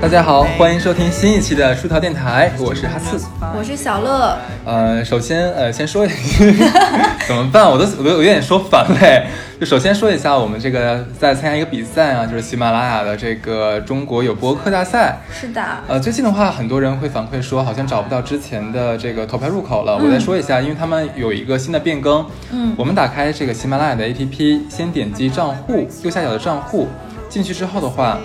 大家好，欢迎收听新一期的出逃电台，我是哈刺，我是小乐。呃，首先呃，先说一下 怎么办？我都我都有点说烦嘞。就首先说一下，我们这个在参加一个比赛啊，就是喜马拉雅的这个中国有播客大赛。是的。呃，最近的话，很多人会反馈说，好像找不到之前的这个投票入口了。我再说一下，因为他们有一个新的变更。嗯。我们打开这个喜马拉雅的 APP，先点击账户右下角的账户，进去之后的话。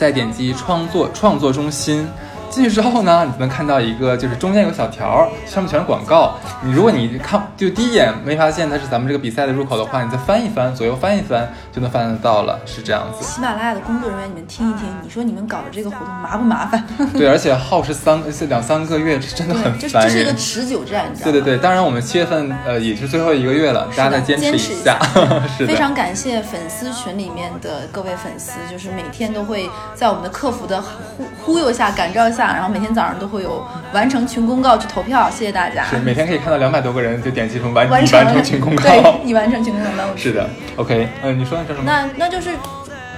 再点击创作创作中心。进去之后呢，你能看到一个，就是中间有个小条，上面全是广告。你如果你看就第一眼没发现它是咱们这个比赛的入口的话，你再翻一翻，左右翻一翻，就能翻得到了，是这样子。喜马拉雅的工作人员，你们听一听，你说你们搞的这个活动麻不麻烦？对，而且耗时三两三个月，真的很烦人。这是一个持久战，你知道吗？对对对，当然我们七月份呃也是最后一个月了，大家再坚持一下。是非常感谢粉丝群里面的各位粉丝，就是每天都会在我们的客服的忽忽悠下、感召下，然后每天早上。都会有完成群公告去投票，谢谢大家。是每天可以看到两百多个人就点击成完完成群公告，对，你完成群公告。是的，OK，嗯，你说的是什么？那那就是。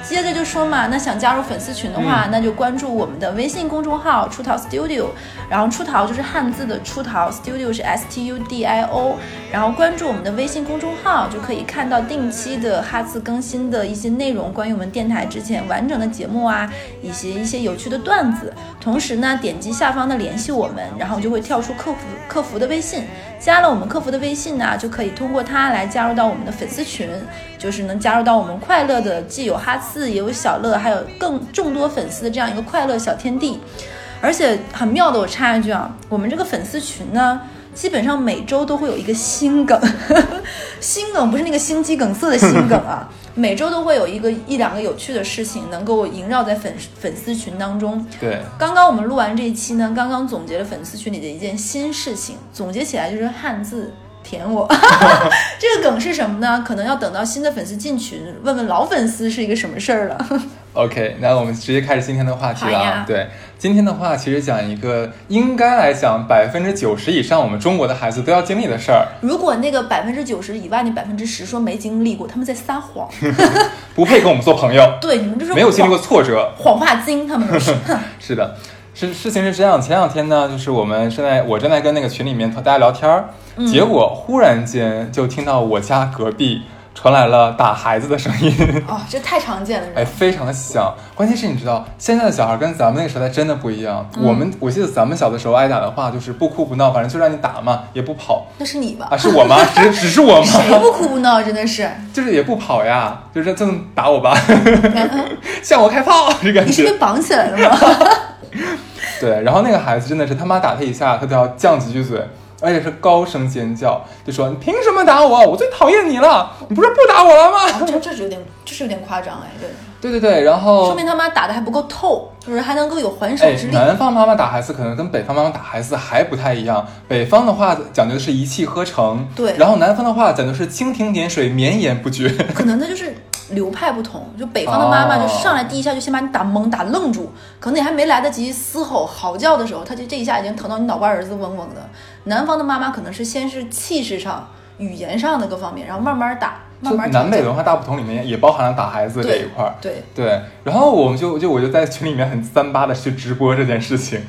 接着就说嘛，那想加入粉丝群的话，那就关注我们的微信公众号“出逃 Studio”，然后“出逃”就是汉字的“出逃 ”，“Studio” 是 S T U D I O，然后关注我们的微信公众号，就可以看到定期的哈次更新的一些内容，关于我们电台之前完整的节目啊，以及一些有趣的段子。同时呢，点击下方的联系我们，然后就会跳出客服客服的微信。加了我们客服的微信呢，就可以通过它来加入到我们的粉丝群，就是能加入到我们快乐的，既有哈次，也有小乐，还有更众多粉丝的这样一个快乐小天地。而且很妙的，我插一句啊，我们这个粉丝群呢。基本上每周都会有一个新梗，新梗不是那个心肌梗塞的心梗啊，每周都会有一个一两个有趣的事情能够萦绕在粉粉丝群当中。对，刚刚我们录完这一期呢，刚刚总结了粉丝群里的一件新事情，总结起来就是汉字。舔我，这个梗是什么呢？可能要等到新的粉丝进群，问问老粉丝是一个什么事儿了。OK，那我们直接开始今天的话题了。对，今天的话其实讲一个应该来讲百分之九十以上我们中国的孩子都要经历的事儿。如果那个百分之九十以外那百分之十说没经历过，他们在撒谎，不配跟我们做朋友。对，你们就是没有经历过挫折，谎话精，他们是。是的。事事情是这样，前两天呢，就是我们正在我正在跟那个群里面和大家聊天儿，结果忽然间就听到我家隔壁传来了打孩子的声音。哦，这太常见了，哎，非常的响。关键是你知道，现在的小孩跟咱们那个时代真的不一样。我们我记得咱们小的时候挨打的话，就是不哭不闹，反正就让你打嘛，也不跑。那是你吧？啊，是我吗？只只是我吗？谁不哭不闹？真的是，就是也不跑呀，就是这么打我吧，向我开炮，这感觉。你是被绑起来的吗？对，然后那个孩子真的是他妈打他一下，他都要犟几句嘴，而且是高声尖叫，就说你凭什么打我？我最讨厌你了！你不是不打我了吗？这这是有点，这是有点夸张哎，对。对对对，然后说明他妈打的还不够透，就是还能够有还手之力。南方妈妈打孩子可能跟北方妈妈打孩子还不太一样，北方的话讲究的是一气呵成，对，然后南方的话讲究是蜻蜓点水，绵延不绝。可能那就是。流派不同，就北方的妈妈就上来第一下就先把你打懵打愣住，可能你还没来得及嘶吼嚎叫的时候，他就这一下已经疼到你脑瓜儿子嗡嗡的。南方的妈妈可能是先是气势上、语言上的各方面，然后慢慢打，慢慢。南北文化大不同里面也包含了打孩子这一块儿。对对，然后我们就就我就在群里面很三八的去直播这件事情。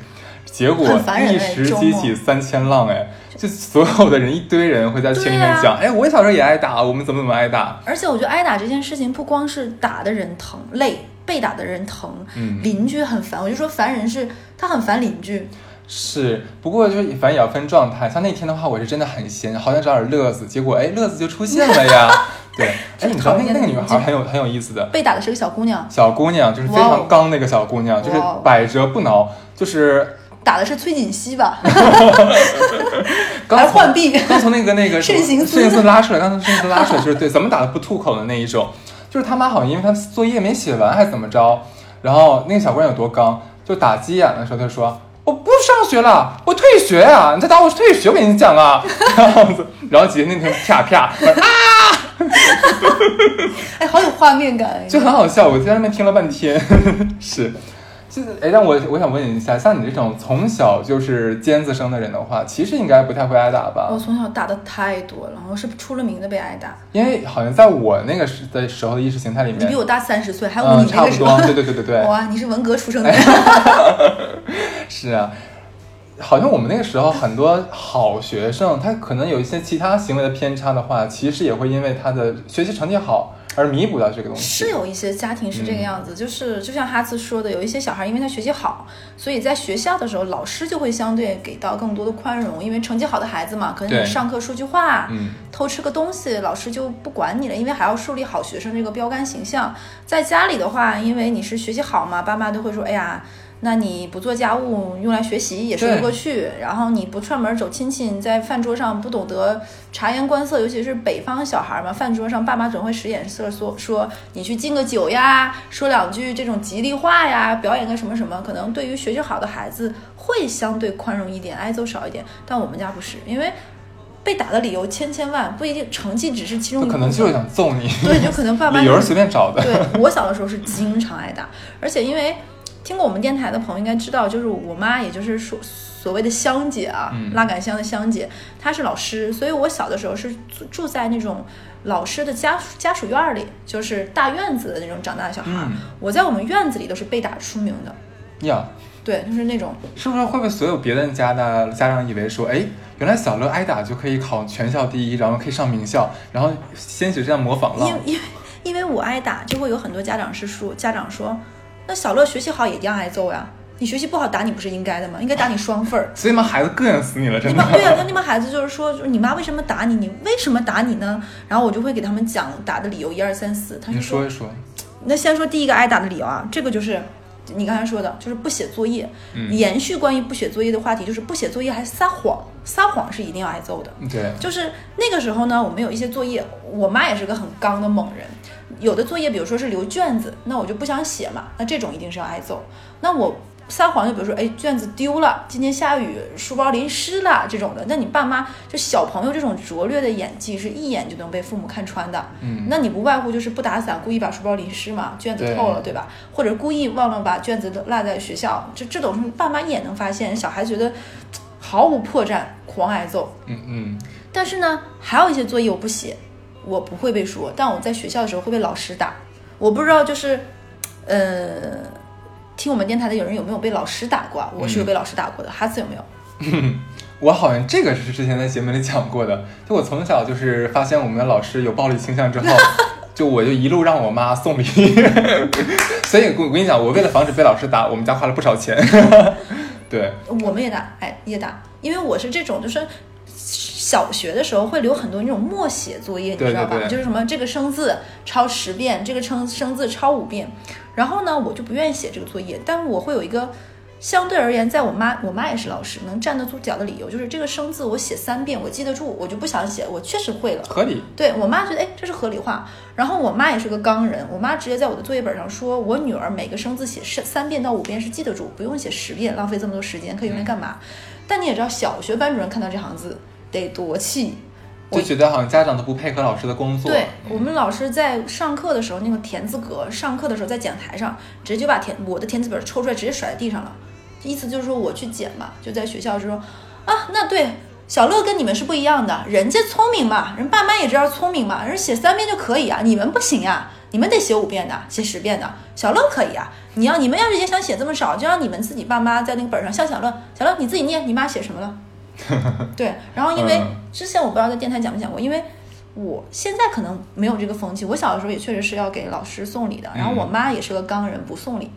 结果一时激起三千浪，哎，就所有的人一堆人会在群里面讲，哎，我小时候也挨打，我们怎么怎么挨打。而且我觉得挨打这件事情不光是打的人疼累，被打的人疼，嗯，邻居很烦。我就说烦人是他很烦邻居，是。不过就是反正也要分状态。像那天的话，我是真的很闲，好想找点乐子，结果哎，乐子就出现了呀。对，哎，你知道那个那个女孩很有很有意思的，被打的是个小姑娘，小姑娘就是非常刚那个小姑娘，就是百折不挠，就是。打的是崔锦熙吧？还浣碧，刚从那个那个慎行慎行司拉出来，刚从慎行司拉出来，就是对，怎么打的不吐口的那一种，就是他妈好像因为他作业没写完还是怎么着，然后那个小姑娘有多刚，就打鸡眼的时候，她说我不上学了，我退学啊！你再打我退学，我跟你讲啊！然后然后姐姐那天啪啪 啊，哎，好有画面感，就很好笑。我在那边听了半天，是。哎，但我我想问你一下，像你这种从小就是尖子生的人的话，其实应该不太会挨打吧？我从小打的太多了，我是出了名的被挨打。因为好像在我那个时的时候的意识形态里面，你比我大三十岁，还有嗯，你那个时候差不多，，对对对对对，哇，你是文革出生的，是啊，好像我们那个时候很多好学生，他可能有一些其他行为的偏差的话，其实也会因为他的学习成绩好而弥补到这个东西。是有一些家庭是这个样子，就是就像哈茨说的，有一些小孩因为他学习好，所以在学校的时候，老师就会相对给到更多的宽容，因为成绩好的孩子嘛，可能对你上课说句话，嗯，偷吃个东西，老师就不管你了，因为还要树立好学生这个标杆形象。在家里的话，因为你是学习好嘛，爸妈都会说，哎呀。那你不做家务，用来学习也说得过去。然后你不串门走亲戚，在饭桌上不懂得察言观色，尤其是北方小孩嘛，饭桌上爸妈总会使眼色说说你去敬个酒呀，说两句这种吉利话呀，表演个什么什么。可能对于学习好的孩子会相对宽容一点，挨揍少一点。但我们家不是，因为被打的理由千千万，不一定成绩只是其中可能就是想揍你，对，就可能爸妈理由随便找的。对我小的时候是经常挨打，而且因为听过我们电台的朋友应该知道，就是我妈，也就是说所谓的香姐啊，嗯。拉杆箱的香姐，她是老师，所以我小的时候是住住在那种老师的家家属院儿里，就是大院子的那种长大的小孩我在我们院子里都是被打出名的，呀，对，就是那种是不是会不会所有别人家的家长以为说，哎，原来小乐挨打就可以考全校第一，然后可以上名校，然后掀起这样模仿了因？因为因为我挨打，就会有很多家长是说，家长说，那小乐学习好也一样挨揍呀，你学习不好打你不是应该的吗？应该打你双份儿。所以嘛，孩子膈应死你了，真的你妈。对啊，那你们孩子就是说，就是你妈为什么打你？你为什么打你呢？然后我就会给他们讲打的理由，一二三四。他就你说一说，那先说第一个挨打的理由啊，这个就是你刚才说的，就是不写作业。嗯延续关于不写作业的话题，就是不写作业还撒谎，撒谎是一定要挨揍的。对，就是那个时候呢，我们有一些作业，我妈也是个很刚的猛人。有的作业，比如说是留卷子，那我就不想写嘛，那这种一定是要挨揍。那我撒谎，就比如说，哎，卷子丢了，今天下雨，书包淋湿了这种的，那你爸妈就小朋友这种拙劣的演技，是一眼就能被父母看穿的。嗯，那你不外乎就是不打伞，故意把书包淋湿嘛，卷子透了，对吧？或者故意忘了把卷子落在学校，这这种是爸妈一眼能发现，小孩觉得毫无破绽，狂挨揍。嗯嗯，但是呢，还有一些作业我不写，我不会被说，但我在学校的时候会被老师打。我不知道，就是，呃，听我们电台的有人有没有被老师打过啊？我是有被老师打过的，哈斯有没有？我好像这个是之前在节目里讲过的。就我从小就是发现我们的老师有暴力倾向之后，就我就一路让我妈送礼。所以我我跟你讲，我为了防止被老师打，我们家花了不少钱。对，我们也打，哎，也打，因为我是这种，就是小学的时候会留很多那种默写作业，你对知道吧？就是什么这个生字抄十遍，这个生生字抄五遍。然后呢，我就不愿意写这个作业，但是我会有一个相对而言，在我妈，我妈也是老师，能站得住脚的理由，就是这个生字我写三遍，我记得住，我就不想写，我确实会了。合理。对我妈觉得，哎，这是合理化。然后我妈也是个刚人，我妈直接在我的作业本上说，我女儿每个生字写三三遍到五遍是记得住，不用写十遍，浪费这么多时间，可以用来干嘛？但你也知道，小学班主任看到这行字得多气。就觉得好像家长都不配合老师的工作。对我们老师在上课的时候，那个田字格，上课的时候在讲台上直接就把填我的田字本抽出来，直接甩在地上了，意思就是说我去捡嘛，就在学校就说啊，那对。小乐跟你们是不一样的，人家聪明嘛，人爸妈也知道聪明嘛，人写三遍就可以啊，你们不行呀、你们得写五遍的，写十遍的。小乐可以啊，你要你们要是也想写这么少，就让你们自己爸妈在那个本上，像小乐，小乐你自己念，你妈写什么了？对，然后因为嗯之前我不知道在电台讲没讲过，因为我现在可能没有这个风气，我小的时候也确实是要给老师送礼的，然后我妈也是个刚人，不送礼。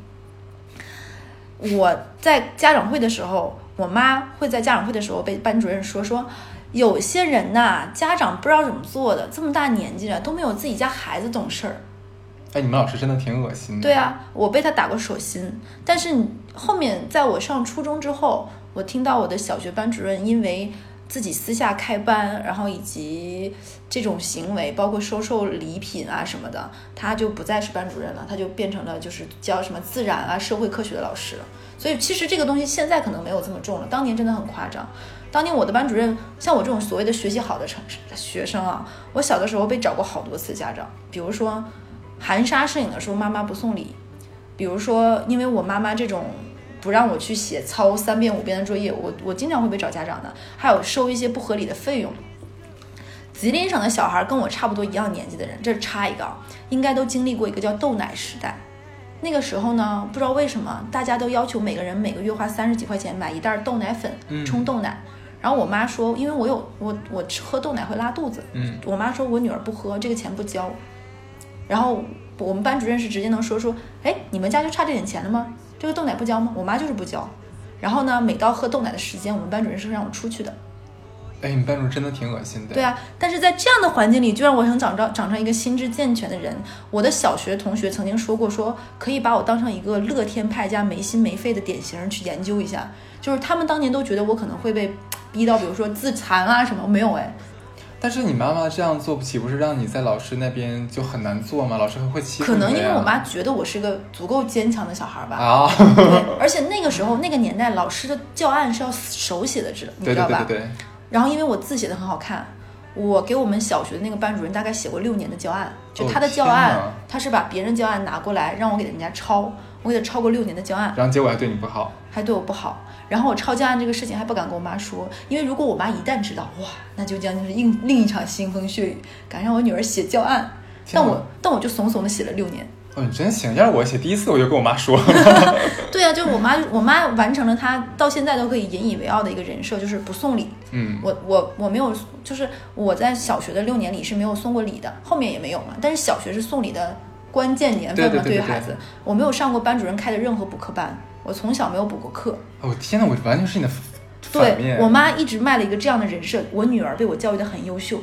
我在家长会的时候，我妈会在家长会的时候被班主任说说，有些人呐，家长不知道怎么做的，这么大年纪了都没有自己家孩子懂事儿。哎，你们老师真的挺恶心的。对啊，我被他打过手心，但是后面在我上初中之后，我听到我的小学班主任因为自己私下开班，然后以及这种行为，包括收受礼品啊什么的，他就不再是班主任了，他就变成了就是教什么自然啊、社会科学的老师了。所以其实这个东西现在可能没有这么重了，当年真的很夸张。当年我的班主任，像我这种所谓的学习好的成学生啊，我小的时候被找过好多次家长，比如说含沙射影的时候妈妈不送礼，比如说，因为我妈妈这种不让我去写抄三遍五遍的作业，我我经常会被找家长的，还有收一些不合理的费用。吉林省的小孩跟我差不多一样年纪的人，这是插一个，啊，应该都经历过一个叫豆奶时代。那个时候呢，不知道为什么大家都要求每个人每个月花三十几块钱买一袋豆奶粉冲豆奶。然后我妈说，因为我有我我吃喝豆奶会拉肚子，嗯，我妈说我女儿不喝这个钱不交。然后我们班主任是直接能说说，哎，你们家就差这点钱了吗？这个豆奶不交吗？我妈就是不交。然后呢，每到喝豆奶的时间，我们班主任是让我出去的。哎，你班主任真的挺恶心的。对啊，但是在这样的环境里，就让我想长着长成一个心智健全的人。我的小学同学曾经说过，说可以把我当成一个乐天派加没心没肺的典型去研究一下。就是他们当年都觉得我可能会被逼到，比如说自残啊什么，没有哎。但是你妈妈这样做，岂不是让你在老师那边就很难做吗？老师会欺负你？可能因为我妈觉得我是个足够坚强的小孩吧。啊。对，而且那个时候那个年代，老师的教案是要手写的纸，你知道吧？对对对对。然后因为我字写的很好看，我给我们小学的那个班主任大概写过六年的教案，就他的教案，他是把别人教案拿过来让我给人家抄，我给他抄过六年的教案，然后结果还对你不好，还对我不好。然后我抄教案这个事情还不敢跟我妈说，因为如果我妈一旦知道，哇，那就将是另另一场腥风血雨，敢让我女儿写教案，但我但我就怂怂的写了六年。哦，你真行！要是我写第一次，我就跟我妈说。对啊，就是我妈，我妈完成了她到现在都可以引以为傲的一个人设，就是不送礼。嗯，我我我没有，就是我在小学的六年里是没有送过礼的，后面也没有嘛。但是小学是送礼的关键年份嘛，对于孩子，我没有上过班主任开的任何补课班，我从小没有补过课。哦天哪，我完全是你的反面。我妈一直卖了一个这样的人设，我女儿被我教育的很优秀。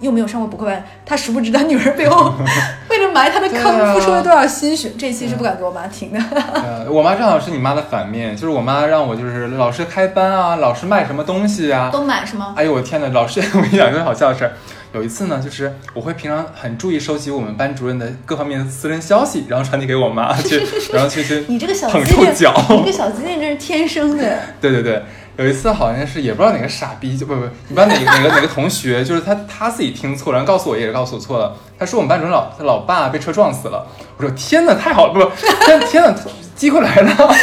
又没有上过补课班，她殊不知她女儿背后 为了埋她的坑付出了多少心血。这期是不敢给我妈听的。呃，我妈正好是你妈的反面，就是我妈让我就是老师开班啊，老师卖什么东西啊，都买是吗？哎呦我天哪，老师 我跟你讲一个好笑的事儿。有一次呢，就是我会平常很注意收集我们班主任的各方面的私人消息，然后传递给我妈 去，然后去去 你这个小捧臭脚，你这个小机灵真是天生的。对对对。有一次好像是也不知道哪个傻逼，就不不，你班哪个哪个哪个同学，就是他他自己听错了，然后告诉我也是告诉我错了。他说我们班主任老他老爸被车撞死了。我说天哪，太好了，不不，天天哪，机会来了。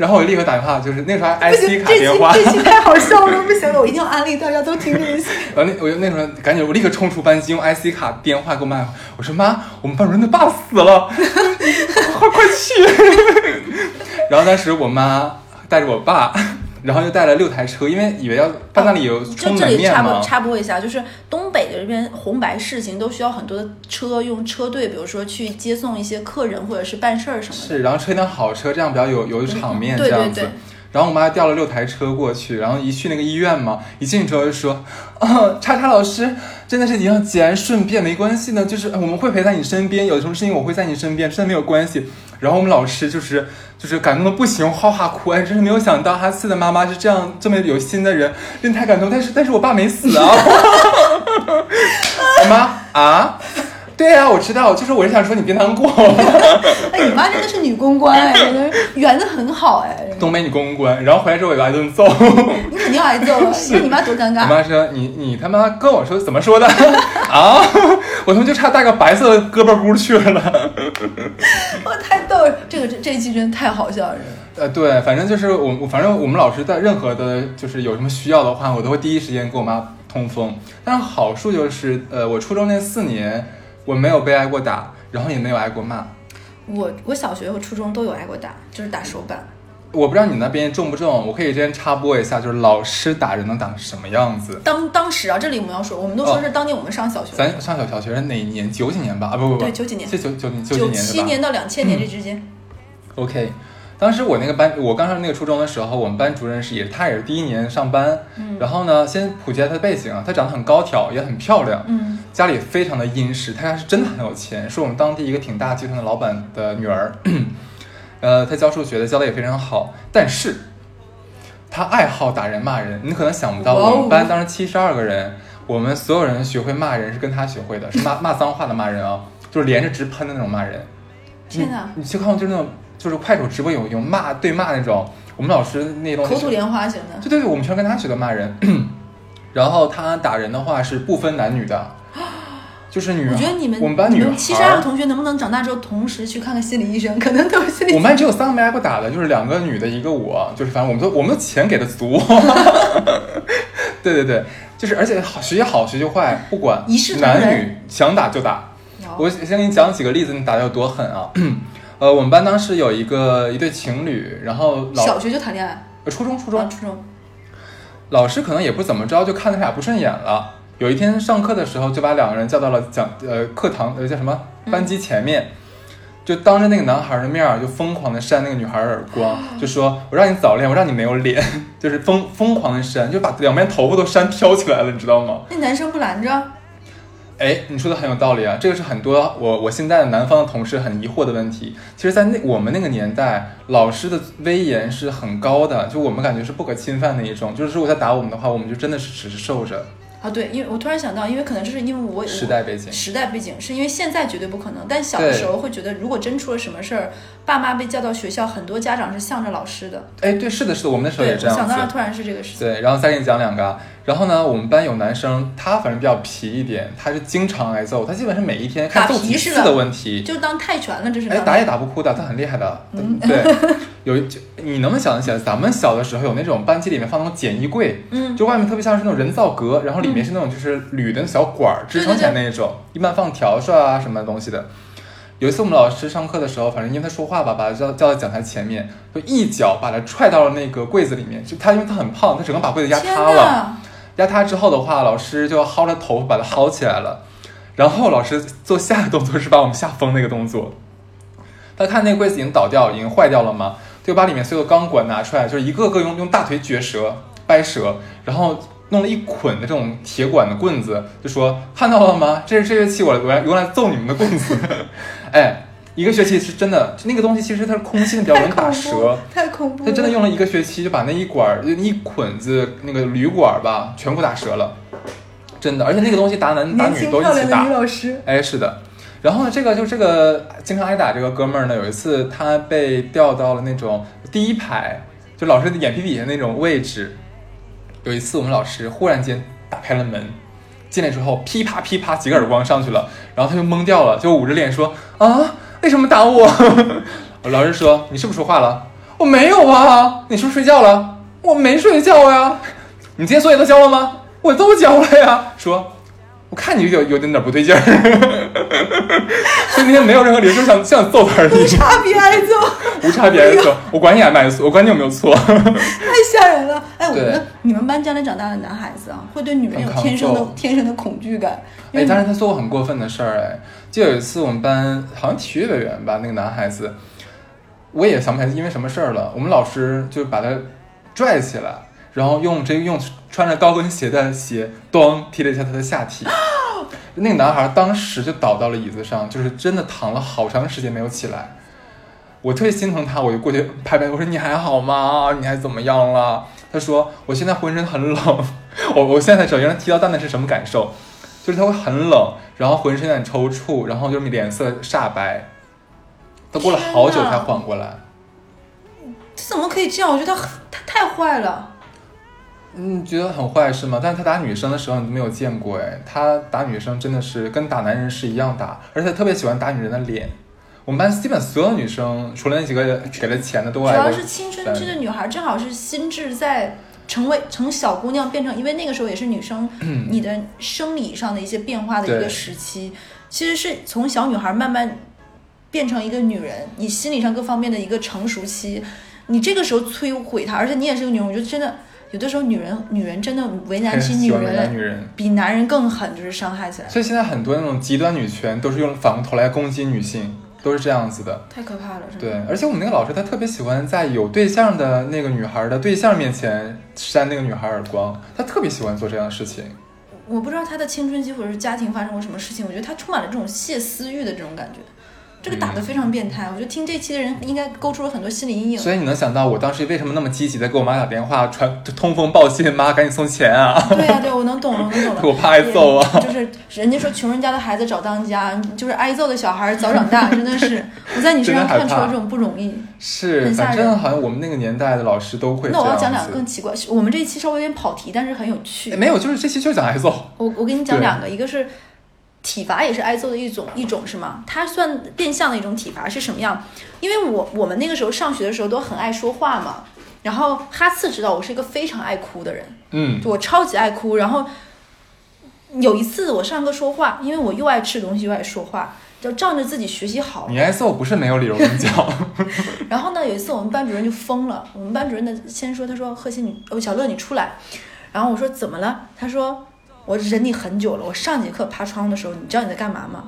然后我就立刻打电话，就是那时候还 IC 卡电话。这期太好笑了，不行了，我一定要安利大家都听这一期。然后那我就那时候赶紧，我立刻冲出班级，用 IC 卡电话给我妈，我说妈，我们班主任的爸死了，快快去。然后当时我妈。带着我爸，然后又带了六台车，因为以为要办那里有充门面嘛。插播插播一下，就是东北的这边红白事情都需要很多的车，用车队，比如说去接送一些客人或者是办事儿什么的。是，然后车一辆好车，这样比较有有场面这样子。然后我妈调了六台车过去，然后一去那个医院嘛，一进去之后就说：“啊，叉叉老师，真的是你要既然顺便没关系呢，就是我们会陪在你身边，有什么事情我会在你身边，真的没有关系。”然后我们老师就是就是感动的不行，哈哈哭，哎，真是没有想到哈次的妈妈是这样这么有心的人，真太感动。但是但是我爸没死啊，我 妈啊。对呀，我知道，就是我是想说你别难过。哎，你妈真的是女公关哎，圆的很好哎。东北女公关，然后回来之后我挨顿揍。你肯定挨揍了，你看你妈多尴尬。我妈说你你他妈跟我说怎么说的 啊？我他妈就差带个白色的胳膊箍去了。我太逗了，这个这这一期真的太好笑了。呃，对，反正就是我，反正我们老师在任何的，就是有什么需要的话，我都会第一时间跟我妈通风。但是好处就是，呃，我初中那四年。我没有被挨过打，然后也没有挨过骂。我我小学和初中都有挨过打，就是打手板。我不知道你那边重不重，我可以这边插播一下，就是老师打人能打成什么样子？当当时啊，这里我们要说，我们都说是当年我们上小学。咱上小小学是哪年？九几年吧？啊不不不，对九几年，是九九九几年七年到两千年这之间。OK。当时我那个班，我刚上那个初中的时候，我们班主任是也，他也是第一年上班。嗯。然后呢，先普及下他的背景啊，他长得很高挑，也很漂亮。嗯。家里非常的殷实，他家是真的很有钱，是我们当地一个挺大集团的老板的女儿。呃，他教数学的，教的也非常好。但是，他爱好打人骂人。你可能想不到，我们班当时七十二个人，我们所有人学会骂人是跟他学会的，是骂骂脏话的骂人啊，就是连着直喷的那种骂人。天哪！你去看，就是那种。就是快手直播有有骂对骂那种，我们老师那种口吐莲花型的，对对对，我们全跟他学的骂人。然后他打人的话是不分男女的，就是女孩，我觉得你们我们班女们七十二个同学能不能长大之后同时去看看心理医生？可能都是心理我们班只有三个没挨过打的，就是两个女的，一个我，就是反正我们都我们的钱给的足。对对对，就是而且好学习好学习坏不管男女想打就打。我先给你讲几个例子，你打的有多狠啊？呃，我们班当时有一个一对情侣，然后老小学就谈恋爱，呃初中初初中初中，老师可能也不怎么着，就看他俩不顺眼了。有一天上课的时候，就把两个人叫到了讲呃课堂呃叫什么班级前面，就当着那个男孩的面儿，就疯狂的扇那个女孩耳光，就说我让你早恋，我让你没有脸，就是疯疯狂的扇，就把两边头发都扇飘起来了，你知道吗？那男生不拦着，哎，你说的很有道理啊，这个是很多我我现在的南方的同事很疑惑的问题。其实，在那我们那个年代，老师的威严是很高的，就我们感觉是不可侵犯的一种。就是如果他打我们的话，我们就真的是只是受着。啊，对，因为我突然想到，因为可能就是因为我时代背景时代背景是因为现在绝对不可能，但小的时候会觉得，如果真出了什么事儿，爸妈被叫到学校，很多家长是向着老师的。哎，对，是的，是的，我们那时候对，也这样想到了，突然是这个事情。对，然后再给你讲两个啊。然后呢，我们班有男生，他反正比较皮一点，他是经常挨揍，他基本上每一天看打揍几次的的问题。就当泰拳了，这是哎，打也打不哭的，他很厉害的。嗯对，有一就你能不能想得起来，咱们小的时候有那种班级里面放那种简易柜，嗯，就外面特别像是那种人造革，然后里面是那种就是铝的小管儿支撑起来那一种，一般放笤帚啊什么东西的。有一次我们老师上课的时候，反正因为他说话吧，把他叫叫到讲台前面，就一脚把他踹到了那个柜子里面。就他因为他很胖，他整个把柜子压塌了。压塌之后的话，老师就薅他头发把他薅起来了。然后老师做下一个动作是把我们吓疯那个动作。他看那个柜子已经倒掉，已经坏掉了嘛，就把里面所有的钢管拿出来，就是一个个用用大腿撅折、掰折，然后弄了一捆的这种铁管的棍子，就说看到了吗？这是这乐器我我用来揍你们的棍子。哎，一个学期是真的，那个东西其实它是空心的，比较容易打折。太恐怖了！他真的用了一个学期，就把那一管儿、一捆子那个铝管儿吧，全部打折了，真的。而且那个东西打男打女都一起轻漂亮的女打。老师，哎，是的。然后呢，这个就这个经常挨打这个哥们儿呢，有一次他被调到了那种第一排，就老师的眼皮底下那种位置。有一次我们老师忽然间打开了门，进来之后噼啪噼啪几个耳光上去了，然后他就懵掉了，就捂着脸说啊，为什么打我？老师说你是不是说话了？我没有啊，你是不是睡觉了？我没睡觉呀。你今天作业都交了吗？我都交了呀。说，我看你有有点点不对劲儿。所以那天没有任何理由，就想就想揍他而已，差别挨揍，无差别挨揍。我管你挨没挨揍，我管你有没有错。太吓人了。哎，我觉得你们班将来长大的男孩子啊，会对女人有天生的天生的恐惧感。因哎，为但是他做过很过分的事儿，哎，就有一次我们班好像体育委员吧，那个男孩子，我也想不起来因为什么事儿了，我们老师就把他拽起来，然后用这个用穿着高跟鞋的鞋，咚踢了一下他的下体。那个男孩当时就倒到了椅子上，就是真的躺了好长时间没有起来。我特别心疼他，我就过去拍拍，我说你还好吗？你还怎么样了？他说我现在浑身很冷，我我现在才知道原来踢到蛋蛋是什么感受，就是他会很冷，然后浑身有点抽搐，然后就是脸色煞白。他过了好久才缓过来。这怎么可以这样？我觉得他他太坏了。嗯，觉得很坏是吗？但是他打女生的时候你都没有见过哎，他打女生真的是跟打男人是一样打，而且特别喜欢打女人的脸。我们班基本所有女生，除了那几个给了钱的，都爱主要是青春期的女孩，正好是心智在成为从小姑娘变成，因为那个时候也是女生 你的生理上的一些变化的一个时期，其实是从小女孩慢慢变成一个女人，你心理上各方面的一个成熟期，你这个时候摧毁她，而且你也是个女人，我觉得真的有的时候女人女人真的为难起 女喜欢为难人，女人。比男人更狠，就是伤害起来，所以现在很多那种极端女权都是用反过头来攻击女性，都是这样子的。太可怕了，对，而且我们那个老师他特别喜欢在有对象的那个女孩的对象面前扇那个女孩耳光，他特别喜欢做这样的事情。我不知道他的青春期或者是家庭发生过什么事情，我觉得他充满了这种泄私欲的这种感觉，这个打得非常变态。我觉得听这期的人应该勾出了很多心理阴影。所以你能想到我当时为什么那么积极的给我妈打电话传通风报信，妈赶紧送钱啊！对呀、对，我能懂了，我能懂了。我怕挨揍啊就是人家说穷人家的孩子早当家，就是挨揍的小孩早长大，真的是我在你身上看出了这种不容易。是，很吓人反正好像我们那个年代的老师都会。那我要讲两个更奇怪，我们这一期稍微有点跑题，但是很有趣哎。没有，就是这期就讲挨揍。我我给你讲两个，一个是体罚也是挨揍的一种一种是吗？它算变相的一种体罚是什么样？因为我我们那个时候上学的时候都很爱说话嘛，然后哈次知道我是一个非常爱哭的人，嗯，我超级爱哭。然后有一次我上课说话，因为我又爱吃东西又爱说话，就仗着自己学习好，你挨揍不是没有理由，我跟你讲。然后呢，有一次我们班主任就疯了。我们班主任的先说，他说：“贺鑫，你哦，小乐你出来。”然后我说：“怎么了？”他说：“我忍你很久了。我上节课爬窗的时候，你知道你在干嘛吗？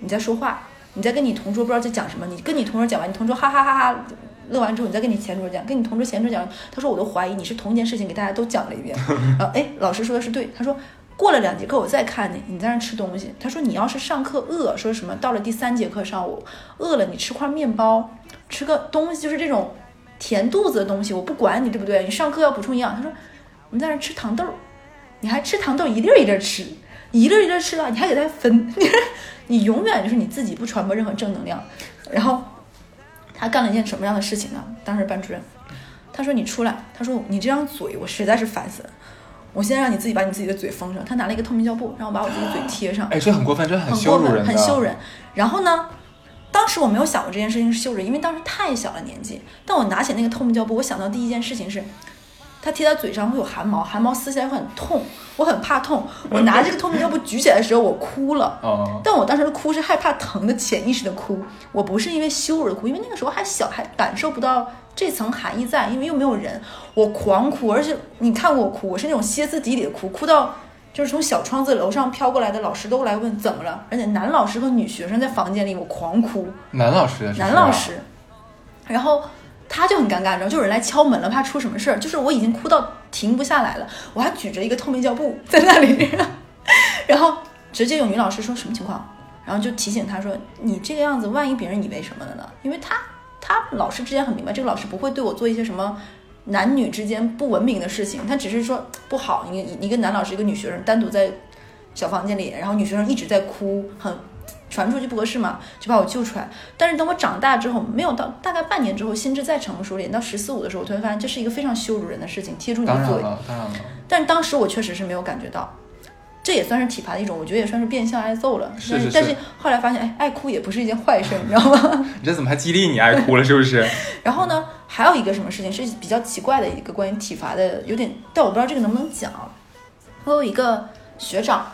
你在说话，你在跟你同桌不知道在讲什么。你跟你同桌讲完，你同桌哈哈哈哈乐完之后，你再跟你前桌讲，跟你同桌前桌讲。他说我都怀疑你是同一件事情给大家都讲了一遍。然后哎，老师说的是对。他说过了两节课我再看你，你在那吃东西。他说你要是上课饿，说什么到了第三节课上午饿了，你吃块面包，吃个东西，就是这种填肚子的东西，我不管你对不对？你上课要补充营养。他说你在那吃糖豆，你还吃糖豆一粒儿一粒儿吃，一粒儿一粒儿吃了，你还给他分，你 你永远就是你自己不传播任何正能量。然后他干了一件什么样的事情呢？当时班主任他说你出来，他说你这张嘴我实在是烦死了，我现在让你自己把你自己的嘴封上。他拿了一个透明胶布，让我把我自己嘴贴上。哎，这很过分，这很羞辱人，很羞人。然后呢，当时我没有想过这件事情是羞辱，因为当时太小了年纪。但我拿起那个透明胶布，我想到第一件事情是，它贴在嘴上会有汗毛，汗毛撕起来会很痛，我很怕痛。我拿这个透明胶布举起来的时候，我哭了。哦，但我当时的哭是害怕疼的潜意识的哭，我不是因为羞辱的哭，因为那个时候还小，还感受不到这层含义在，因为又没有人，我狂哭，而且你看过我哭，我是那种歇斯底里的哭，哭到。就是从小窗子楼上飘过来的老师都来问怎么了，而且男老师和女学生在房间里，我狂哭。男老师，男老师，然后他就很尴尬，然后就有人来敲门了，怕出什么事儿。就是我已经哭到停不下来了，我还举着一个透明胶布 在那里，然后直接有女老师说什么情况，然后就提醒他说：“你这个样子，万一别人以为什么了呢？因为他他老师之前很明白，这个老师不会对我做一些什么。”男女之间不文明的事情，他只是说不好。你一个男老师，一个女学生单独在小房间里，然后女学生一直在哭，很传出去不合适嘛，就把我救出来。但是等我长大之后，没有到大概半年之后，心智再成熟点，到十四五的时候，我突然发现这是一个非常羞辱人的事情，贴住你的嘴。当然了，当然了。但是当时我确实是没有感觉到，这也算是体罚的一种，我觉得也算是变相挨揍了。是是是。但是后来发现，哎，爱哭也不是一件坏事，你知道吗？你这怎么还激励你爱哭了？是不是？然后呢？还有一个什么事情是比较奇怪的一个关于体罚的，有点，但我不知道这个能不能讲。我有一个学长，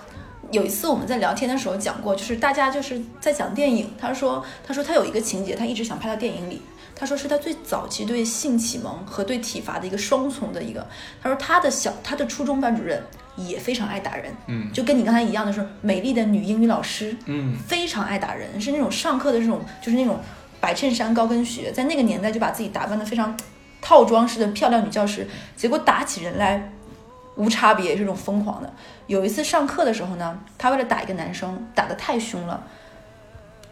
有一次我们在聊天的时候讲过，就是大家就是在讲电影，他说，他说他有一个情节，他一直想拍到电影里。他说是他最早期对性启蒙和对体罚的一个双重的一个。他说他的小他的初中班主任也非常爱打人，嗯，就跟你刚才一样的是美丽的女英语老师，嗯，非常爱打人，是那种上课的这种就是那种。白衬衫、高跟鞋，在那个年代就把自己打扮的非常套装式的漂亮女教师，结果打起人来无差别，这种疯狂的。有一次上课的时候呢，他为了打一个男生，打得太凶了。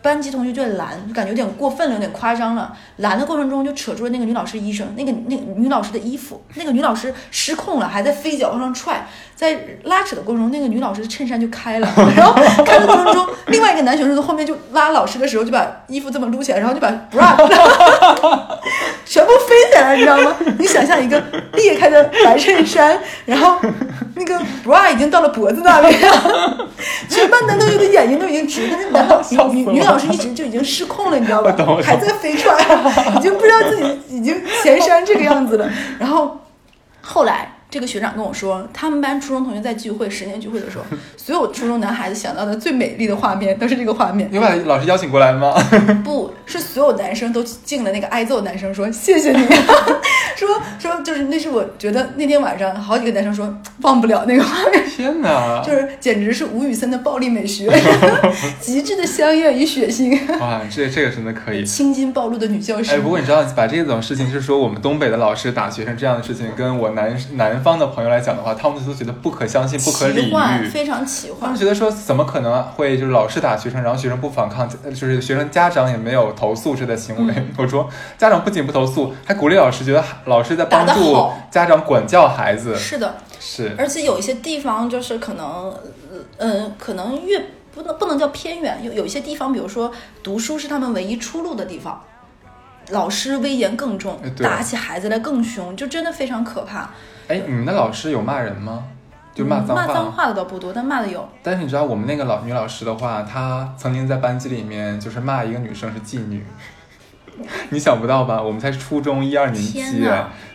班级同学就拦，就感觉有点过分了，有点夸张了。拦的过程中就扯住了那个女老师衣裳，那个那女老师的衣服，那个女老师失控了，还在飞脚往上踹。在拉扯的过程中，那个女老师的衬衫就开了，然后开的过程中，另外一个男学生从后面就拉老师的时候，就把衣服这么撸起来，然后就把 bra 全部飞起来，你知道吗？你想象一个裂开的白衬衫，然后那个 bra 已经到了脖子那里了，全班男同学的眼睛都已经直了，那男女女老师一直就已经失控了，你知道吧？还在飞踹，已经不知道自己已经前山这个样子了。然后后来。这个学长跟我说，他们班初中同学在聚会十年聚会的时候，所有初中男孩子想到的最美丽的画面都是这个画面。你把老师邀请过来吗？不是，所有男生都敬了那个挨揍男生，说谢谢你。说说就是那是我觉得那天晚上好几个男生说忘不了那个画面。天哪！就是简直是吴宇森的暴力美学，极致的香艳与血腥。哇，这这个真的可以。青筋暴露的女教师。哎，不过你知道，把这种事情，就是说我们东北的老师打学生这样的事情，跟我南南方的朋友来讲的话，他们都觉得不可相信、不可理喻，非常奇幻。他们觉得说，怎么可能会就是老师打学生，然后学生不反抗，就是学生家长也没有投诉这的行为。我说，家长不仅不投诉，还鼓励老师，觉得老师在帮助家长管教孩子。是的。是，而且有一些地方就是可能，呃，可能越不能不能叫偏远，有有一些地方，比如说读书是他们唯一出路的地方，老师威严更重，打起孩子来更凶，就真的非常可怕。哎，你们的老师有骂人吗？就骂脏话。骂脏话的倒不多，但骂的有。但是你知道我们那个老女老师的话，她曾经在班级里面就是骂一个女生是妓女，你想不到吧？我们才初中一二年级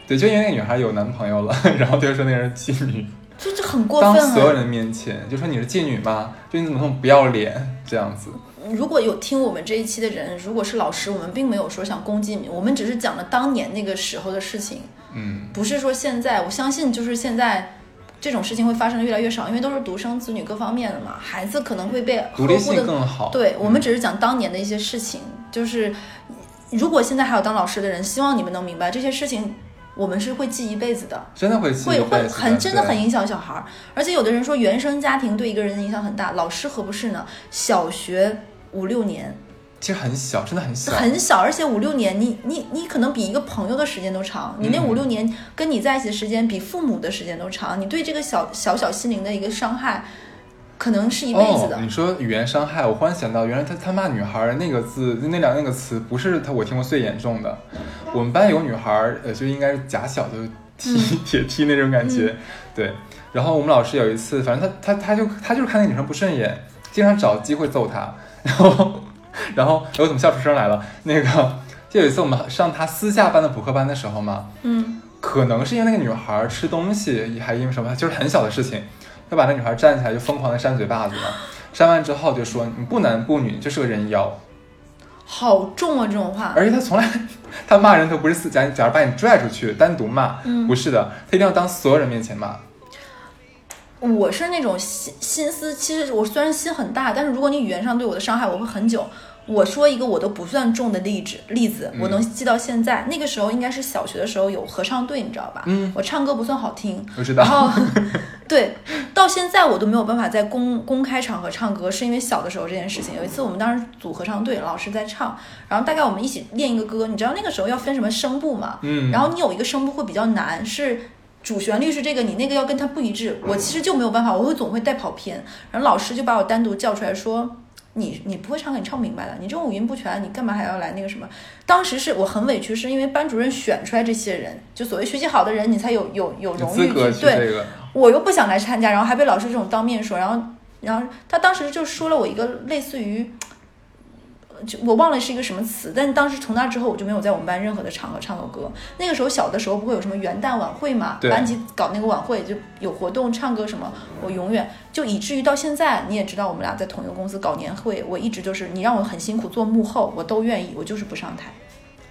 对，就因为那个女孩有男朋友了，然后她就说那人是妓女，这这很过分啊！当所有人面前就说你是妓女吗？就你怎么这么不要脸这样子？如果有听我们这一期的人，如果是老师，我们并没有说想攻击你，我们只是讲了当年那个时候的事情，嗯，不是说现在。我相信就是现在。这种事情会发生的越来越少，因为都是独生子女各方面的嘛，孩子可能会被独立呵护的性更好。对我们嗯只是讲当年的一些事情，就是如果现在还有当老师的人，希望你们能明白这些事情，我们是会记一辈子的，真的会记会会一辈子很真的很影响小孩儿。而且有的人说原生家庭对一个人的影响很大，老师何不是呢？小学五六年其实很小，真的很小。很小，而且五六年你你你可能比一个朋友的时间都长，你那嗯五六年跟你在一起的时间比父母的时间都长，你对这个小小小心灵的一个伤害，可能是一辈子的哦。。你说语言伤害，我忽然想到，原来他他骂女孩儿那个字，那两那个词不是他我听过最严重的。我们班有个女孩儿，呃，就应该是假小的踢、嗯 铁踢那种感觉，对。然后我们老师有一次，反正他他他就他就是看那女生不顺眼，经常找机会揍她。然后然后哎我怎么笑出声来了？那个就有一次我们上他私下班的补课班的时候嘛，嗯，可能是因为那个女孩儿吃东西，还因为什么，就是很小的事情，就把那女孩站起来就疯狂的扇嘴巴子嘛。扇完之后就说你不男不女，就是个人妖。好重啊这种话。而且他从来他骂人都不是私假，假如把你拽出去单独骂，嗯不是的，他一定要当所有人面前骂。我是那种心心思，其实我虽然心很大，但是如果你语言上对我的伤害，我会很久。我说一个我都不算重的例子，例子嗯我能记到现在。那个时候应该是小学的时候有合唱队，你知道吧？嗯，我唱歌不算好听，我知道。然后对，到现在我都没有办法在公公开场合唱歌，是因为小的时候这件事情。有一次我们当时组合唱队，老师在唱，然后大概我们一起练一个歌，你知道那个时候要分什么声部嘛？嗯，然后你有一个声部会比较难，是主旋律是这个，你那个要跟它不一致。我其实就没有办法，我会总会带跑偏。然后老师就把我单独叫出来说。你你不会唱歌，你唱不明白的。你这种五音不全，你干嘛还要来那个什么？当时是我很委屈，是因为班主任选出来这些人，就所谓学习好的人，你才有有有有荣誉对。我又不想来参加，然后还被老师这种当面说，然后然后他当时就说了我一个类似于，呃就我忘了是一个什么词，但是当时从那之后我就没有在我们班任何的场合唱过歌。那个时候小的时候不会有什么元旦晚会嘛，班级搞那个晚会就有活动唱歌什么，我永远就以至于到现在你也知道我们俩在同一个公司搞年会，我一直就是你让我很辛苦做幕后，我都愿意，我就是不上台。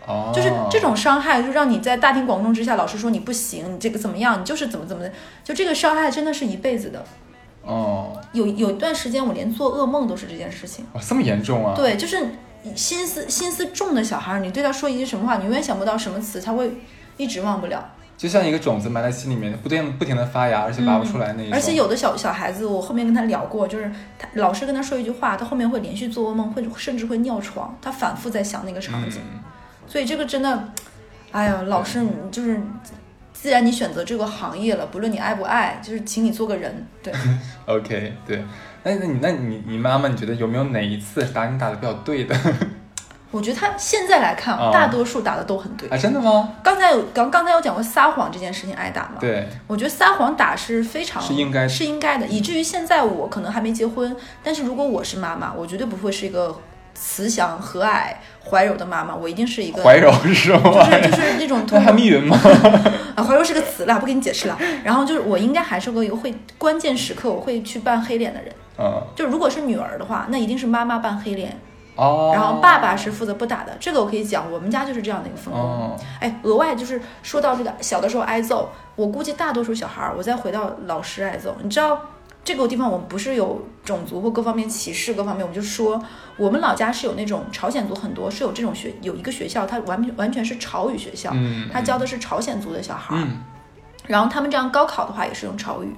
哦，就是这种伤害，就让你在大庭广众之下，老师说你不行，你这个怎么样，你就是怎么怎么的，就这个伤害真的是一辈子的。哦，有有一段时间，我连做噩梦都是这件事情。哇，这么严重啊？，对，就是心思心思重的小孩儿，你对他说一句什么话，你永远想不到什么词，他会一直忘不了。就像一个种子埋在心里面，不停不停的发芽，而且拔不出来那一种。而且有的小小孩子，我后面跟他聊过，就是他老师跟他说一句话，他后面会连续做噩梦，会甚至会尿床，他反复在想那个场景。嗯，所以这个真的，哎呀，老师你就是，既然你选择这个行业了，不论你爱不爱，就是请你做个人。对，OK，对。那那你那你你妈妈，你觉得有没有哪一次打你打的比较对的 我觉得他现在来看，哦大多数打的都很对。啊？真的吗？刚才有刚刚才有讲过撒谎这件事情挨打吗？对，我觉得撒谎打是非常是应该的是应该的，以至于现在我可能还没结婚，但是如果我是妈妈，我绝对不会是一个慈祥和蔼怀柔的妈妈，我一定是一个怀柔是吗就是？就是那种那通过还密云吗？啊，怀柔是个词啦，不给你解释了。然后就是我应该还是个一个会关键时刻我会去扮黑脸的人。嗯，就如果是女儿的话，那一定是妈妈扮黑脸，哦。然后爸爸是负责不打的。这个我可以讲，我们家就是这样的一个分工。哦，哎，额外就是说到这个小的时候挨揍，我估计大多数小孩儿，我再回到老师挨揍，你知道这个地方我们不是有种族或各方面歧视各方面，我们就说我们老家是有那种朝鲜族很多，是有这种学有一个学校，它完完全是朝语学校，嗯，他教的是朝鲜族的小孩儿。嗯然后他们这样高考的话也是用朝语，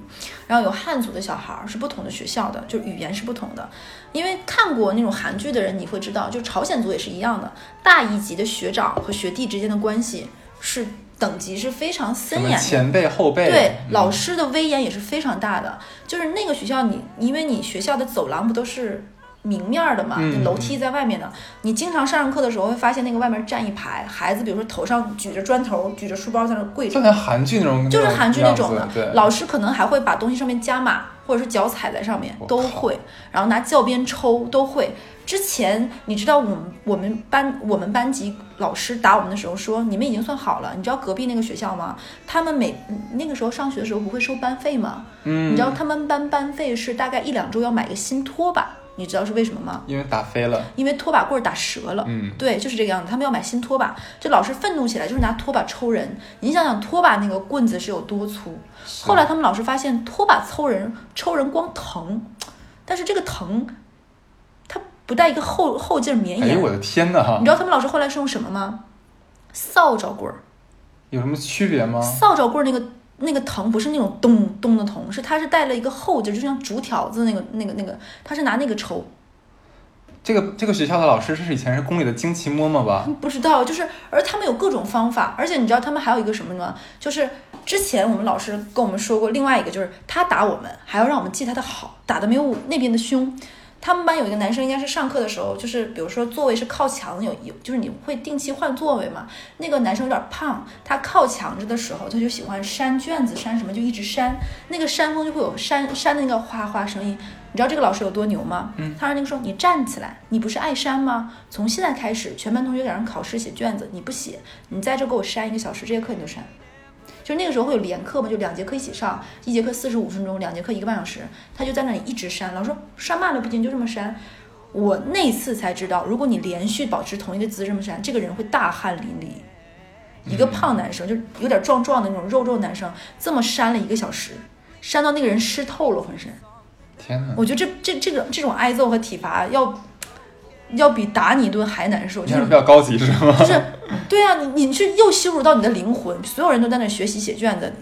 然后有汉族的小孩儿是不同的学校的，就语言是不同的。因为看过那种韩剧的人，你会知道，就朝鲜族也是一样的，大一级的学长和学弟之间的关系是等级是非常森严的。前辈后辈？对，嗯老师的威严也是非常大的。就是那个学校你，因为你学校的走廊不都是明面儿的嘛，楼梯在外面的。你经常上上课的时候会发现那个外面站一排孩子，比如说头上举着砖头，举着书包在那跪着就，像韩剧那种，就是韩剧那种的对，。老师可能还会把东西上面加码，或者是脚踩在上面都会，然后拿教鞭抽都会。之前你知道我们我们班我们班级老师打我们的时候说你们已经算好了，你知道隔壁那个学校吗？他们每那个时候上学的时候不会收班费吗？嗯，你知道他们班班费是大概一两周要买个新拖把，你知道是为什么吗？因为打飞了，因为拖把棍儿打折了。嗯，对，就是这个样子。他们要买新拖把，这老师愤怒起来就是拿拖把抽人。你想想，拖把那个棍子是有多粗？后来他们老师发现，拖把抽人抽人光疼，但是这个疼，它不带一个后后劲儿绵延。哎呦我的天呐哈你知，道他们老师后来是用什么吗？扫帚棍儿。有什么区别吗？扫帚棍儿那个那个疼不是那种咚咚的疼，是它是带了一个后劲儿，就像竹条子那个那个那个，他是拿那个抽。这个这个学校的老师是以前是宫里的惊奇嬷嬷吧？不知道，就是而他们有各种方法，而且你知道他们还有一个什么呢？就是之前我们老师跟我们说过，另外一个就是他打我们，还要让我们记他的好，打的没有那边的凶。他们班有一个男生，应该是上课的时候，就是比如说座位是靠墙，有有就是你会定期换座位嘛。那个男生有点胖，他靠墙着的时候，他就喜欢扇卷子，扇什么就一直扇，那个扇风就会有扇扇的那个哗哗声音。你知道这个老师有多牛吗？嗯，他让那个说你站起来，你不是爱扇吗？从现在开始，全班同学赶上考试写卷子，你不写，你在这给我扇一个小时，这节课你就扇。就那个时候会有连课嘛，就两节课一起上，一节课四十五分钟，两节课一个半小时，他就在那里一直扇。老师说扇慢了不行，就这么扇。我那次才知道，如果你连续保持同一个姿势这么扇，这个人会大汗淋漓。一个胖男生，就有点壮壮的那种肉肉男生，这么扇了一个小时，扇到那个人湿透了浑身。天呐，我觉得这这这个这种挨揍和体罚要要比打你一顿还难受，就是比较高级是吗？就是，对啊，你你是又羞辱到你的灵魂，所有人都在那学习写卷子，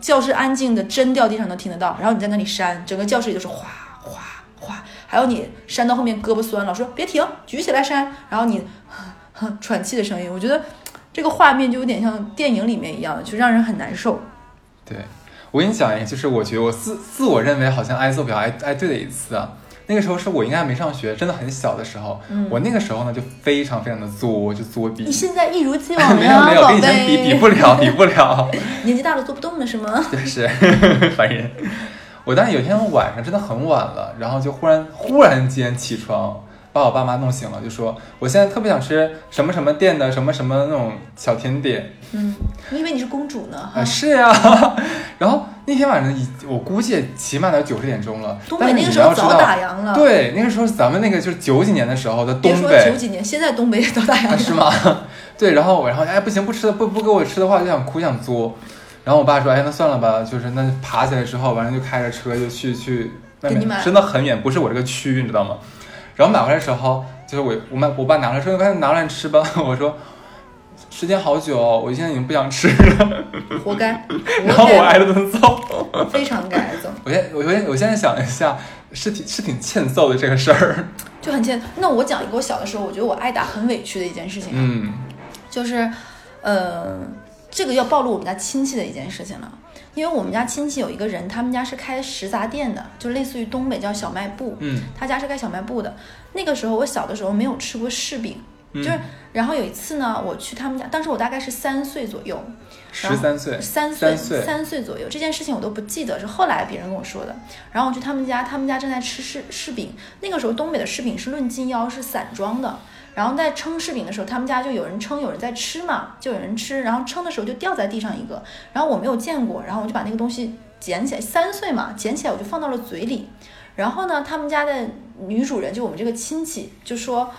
教室安静的针掉地上能听得到，然后你在那里扇，整个教室里都是哗哗哗，还有你扇到后面胳膊酸了，老师说别停，举起来扇，然后你喘气的声音，我觉得这个画面就有点像电影里面一样，就让人很难受。对，我跟你讲一个，就是我觉得我自自我认为好像挨揍比较挨挨对的一次啊。那个时候是我应该还没上学，真的很小的时候。嗯我那个时候呢就非常非常的作，就作逼你。现在一如既往 没，有没有，宝跟以前比比。不了，比不了。年纪大了做不动了是吗？就是烦人。我当时有一天晚上真的很晚了，然后就忽然忽然间起床，把我爸妈弄醒了，就说我现在特别想吃什么什么店的什么什么那种小甜点。嗯，你以为你是公主呢。啊，哈是呀。然后那天晚上已我估计起码得九十点钟了。东北那个时候早打烊了。对，那个时候咱们那个就是九几年的时候的东别说北九，几年，现在东北也都打烊啊了。是吗？对，然后我然后哎不行不吃了不不给我吃的话就想哭想作，然后我爸说哎那算了吧，就是那爬起来之后完了就开着车就去去外面，真的很远，不是我这个区你知道吗？然后买回来的时候就是我我妈我爸拿了说赶紧拿来吃吧，我说时间好久，我现在已经不想吃了，活该，然后，我挨了顿揍。非常该挨揍，我现我现我现在想一下，是挺是挺欠揍的这个事儿。就很欠。那我讲一个我小的时候，我觉得我挨打很委屈的一件事情，啊嗯就是，呃，这个要暴露我们家亲戚的一件事情了。因为我们家亲戚有一个人，他们家是开食杂店的，就类似于东北叫小卖部，嗯他家是开小卖部的。那个时候我小的时候没有吃过柿饼，嗯，就是，然后有一次呢，我去他们家，当时我大概是三岁左右，十三岁，三岁三岁三岁左右，这件事情我都不记得，是后来别人跟我说的。然后我去他们家，他们家正在吃柿柿饼。那个时候东北的柿饼是论斤腰，是散装的。然后在称柿饼的时候，他们家就有人称，有人在吃嘛，就有人吃。然后称的时候就掉在地上一个，然后我没有见过，然后我就把那个东西捡起来，三岁嘛，捡起来我就放到了嘴里。然后呢，他们家的女主人就我们这个亲戚就说：“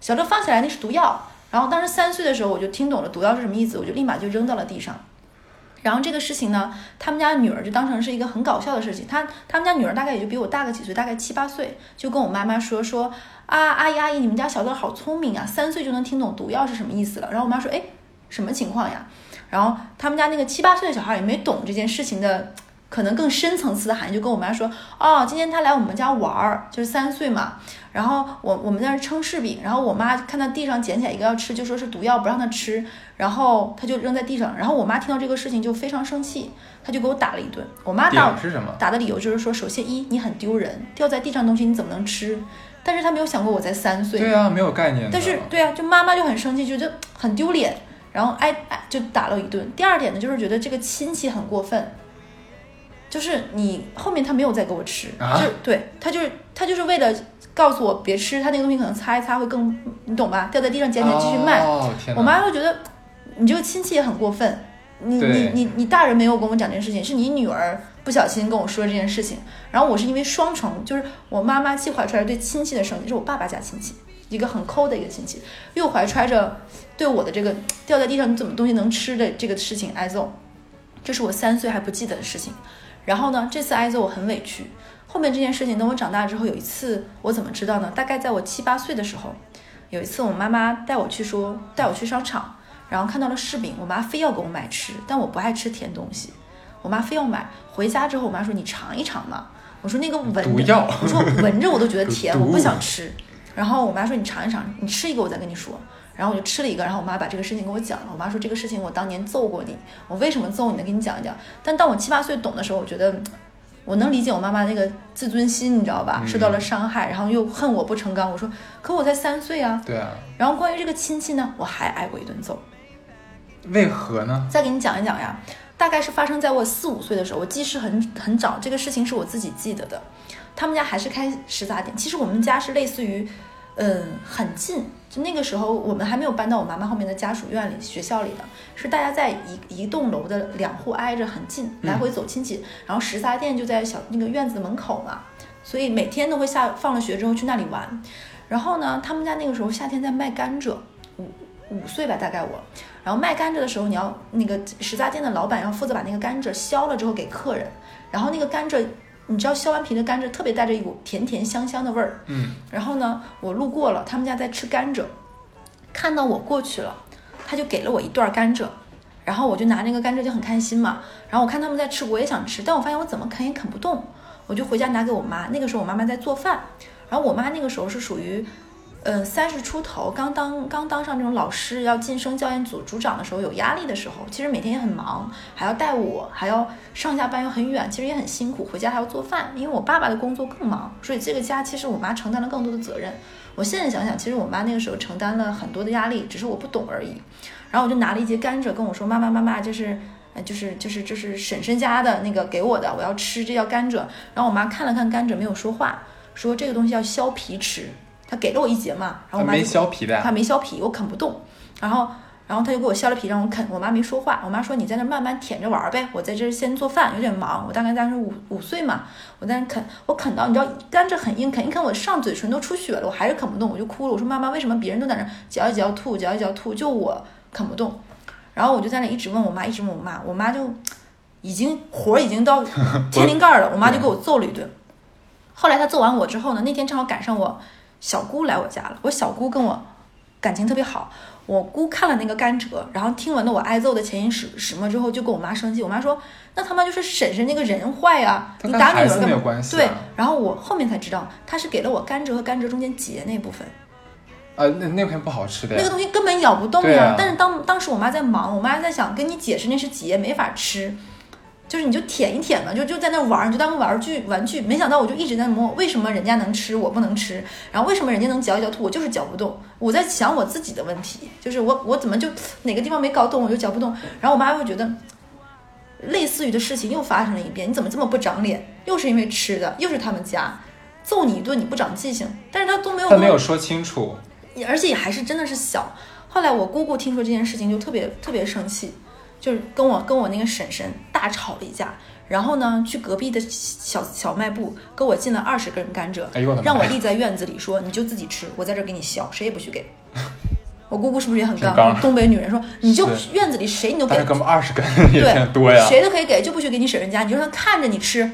小乐放起来，那是毒药。”然后当时三岁的时候，我就听懂了毒药是什么意思，我就立马就扔到了地上。然后这个事情呢，他们家女儿就当成是一个很搞笑的事情。他他们家女儿大概也就比我大个几岁，大概七八岁，就跟我妈妈说说啊，阿姨阿姨，你们家小乐好聪明啊，三岁就能听懂毒药是什么意思了。然后我妈说，哎，什么情况呀？然后他们家那个七八岁的小孩也没懂这件事情的。可能更深层次的含义，就跟我妈说，哦，今天他来我们家玩儿，就是三岁嘛，然后我我们在那儿称柿饼，然后我妈看到地上捡起来一个要吃，就说是毒药不让他吃，然后他就扔在地上，然后我妈听到这个事情就非常生气，她就给我打了一顿。我妈打我是什么？打的理由就是说，首先一你很丢人，掉在地上的东西你怎么能吃？但是她没有想过我才三岁，对啊，没有概念。但是对啊，就妈妈就很生气，觉得很丢脸，然后挨挨就打了一顿。第二点呢，就是觉得这个亲戚很过分，就是你后面他没有再给我吃，啊就对他就是他就是为了告诉我别吃，他那个东西可能擦一擦会更，你懂吧？掉在地上捡起来继续卖。哦，我妈会觉得你这个亲戚也很过分，你你你你大人没有跟我讲这件事情，是你女儿不小心跟我说这件事情，然后我是因为双重，就是我妈妈既怀揣着对亲戚的生气，是我爸爸家亲戚，一个很抠的一个亲戚，又怀揣着对我的这个掉在地上你怎么东西能吃的这个事情挨揍，这是我三岁还不记得的事情。然后呢，这次挨揍我很委屈。后面这件事情，等我长大之后，有一次我怎么知道呢？大概在我七八岁的时候，有一次我妈妈带我去说带我去商场，然后看到了柿饼，我妈非要给我买吃，但我不爱吃甜东西，我妈非要买。回家之后，我妈说你尝一尝嘛。我说那个闻着，我说闻着我都觉得 甜，我不想吃。然后我妈说你尝一尝，你吃一个我再跟你说。然后我就吃了一个，然后我妈把这个事情跟我讲了。我妈说这个事情我当年揍过你，我为什么揍你呢？给你讲一讲。但当我七八岁懂的时候，我觉得我能理解我妈妈那个自尊心，你知道吧？嗯受到了伤害，然后又恨我不成钢。我说可我才三岁啊。对啊，然后关于这个亲戚呢，我还挨过一顿揍。为何呢？再给你讲一讲呀，大概是发生在我四五岁的时候，我记事很很早，这个事情是我自己记得的。他们家还是开食杂店，其实我们家是类似于，嗯，很近，就那个时候我们还没有搬到我妈妈后面的家属院里、学校里的，是大家在一一栋楼的两户挨着很近，来回走亲戚，然后食杂店就在小那个院子门口嘛，所以每天都会下放了学之后去那里玩。然后呢，他们家那个时候夏天在卖甘蔗，五五岁吧，大概我。然后卖甘蔗的时候，你要那个食杂店的老板要负责把那个甘蔗削了之后给客人，然后那个甘蔗，你知道削完皮的甘蔗特别带着一股甜甜香香的味儿。嗯，然后呢，我路过了，他们家在吃甘蔗，看到我过去了，他就给了我一段甘蔗，然后我就拿那个甘蔗就很开心嘛。然后我看他们在吃，我也想吃，但我发现我怎么啃也啃不动，我就回家拿给我妈。那个时候我妈妈在做饭，然后我妈那个时候是属于。嗯，三十出头，刚当刚当上这种老师，要晋升教研组组长的时候，有压力的时候，其实每天也很忙，还要带我，还要上下班又很远，其实也很辛苦。回家还要做饭，因为我爸爸的工作更忙，所以这个家其实我妈承担了更多的责任。我现在想想，其实我妈那个时候承担了很多的压力，只是我不懂而已。然后我就拿了一节甘蔗跟我说：“妈妈，妈妈，这是，就是就是就是婶婶家的那个给我的，我要吃，这叫甘蔗。”然后我妈看了看甘蔗，没有说话，说这个东西要削皮吃。她给了我一节嘛，然后我妈就没削皮的呀她没削皮，我啃不动。然后，然后他就给我削了皮让我啃。我妈没说话，我妈说你在那慢慢舔着玩儿呗，我在这儿先做饭，有点忙。我大概当时五五岁嘛，我在那啃，我啃到你知道甘蔗很硬，啃一啃我上嘴唇都出血了，我还是啃不动，我就哭了。我说妈妈，为什么别人都在那嚼一嚼吐，嚼一嚼吐，就我啃不动？然后我就在那一直问我妈，一直问我妈，我妈就已经火已经到 天灵盖儿了，我妈就给我揍了一顿。后来她揍完我之后呢，那天正好赶上我小姑来我家了，我小姑跟我感情特别好。我姑看了那个甘蔗，然后听闻了我挨揍的前因始始末之后，就跟我妈生气。我妈说：“那他妈就是婶婶那个人坏呀、他你打女儿干嘛？”对，然后我后面才知道，她是给了我甘蔗和甘蔗中间结那部分，呃，那那片不好吃的。那个东西根本咬不动呀。但是当当时我妈在忙，我妈在想跟你解释那是结，没法吃。就是你就舔一舔嘛，就就在那玩就当个玩具玩具。没想到我就一直在摸，为什么人家能吃我不能吃？然后为什么人家能嚼一嚼吐，我就是嚼不动？我在想我自己的问题，就是我我怎么就哪个地方没搞懂，我就嚼不动。然后我妈会觉得，类似于的事情又发生了一遍，你怎么这么不长脸？又是因为吃的，又是他们家揍你一顿，你不长记性。但是他都没有他没有说清楚。而且也还是真的是小。后来我姑姑听说这件事情，就特别特别生气，就是跟我跟我那个婶婶大吵了一架。然后呢，去隔壁的小小卖部给我进了二十根甘蔗，让我立在院子里说：“你就自己吃，我在这儿给你削，谁也不许给。”我姑姑是不是也很刚？刚东北女人说：“你就院子里谁你都给对挺多呀。谁都可以给，就不许给你婶婶家，你就让看着你吃。”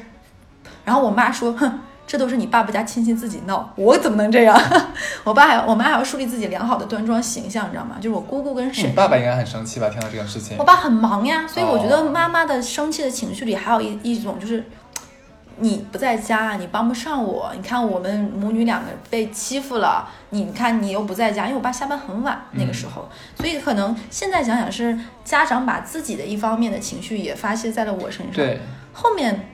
然后我妈说：“哼，这都是你爸爸家亲戚自己闹，我怎么能这样？我爸还我妈还要树立自己良好的端庄形象，你知道吗？就是我姑姑跟你婶爸爸应该很生气吧？听到这个事情我，爸很忙呀，所以我觉得哦妈妈的生气的情绪里还有一一种就是。你不在家，你帮不上我。你看我们母女两个被欺负了，你看你又不在家，因为我爸下班很晚那个时候，所以可能现在想想是家长把自己的一方面的情绪也发泄在了我身上。对，后面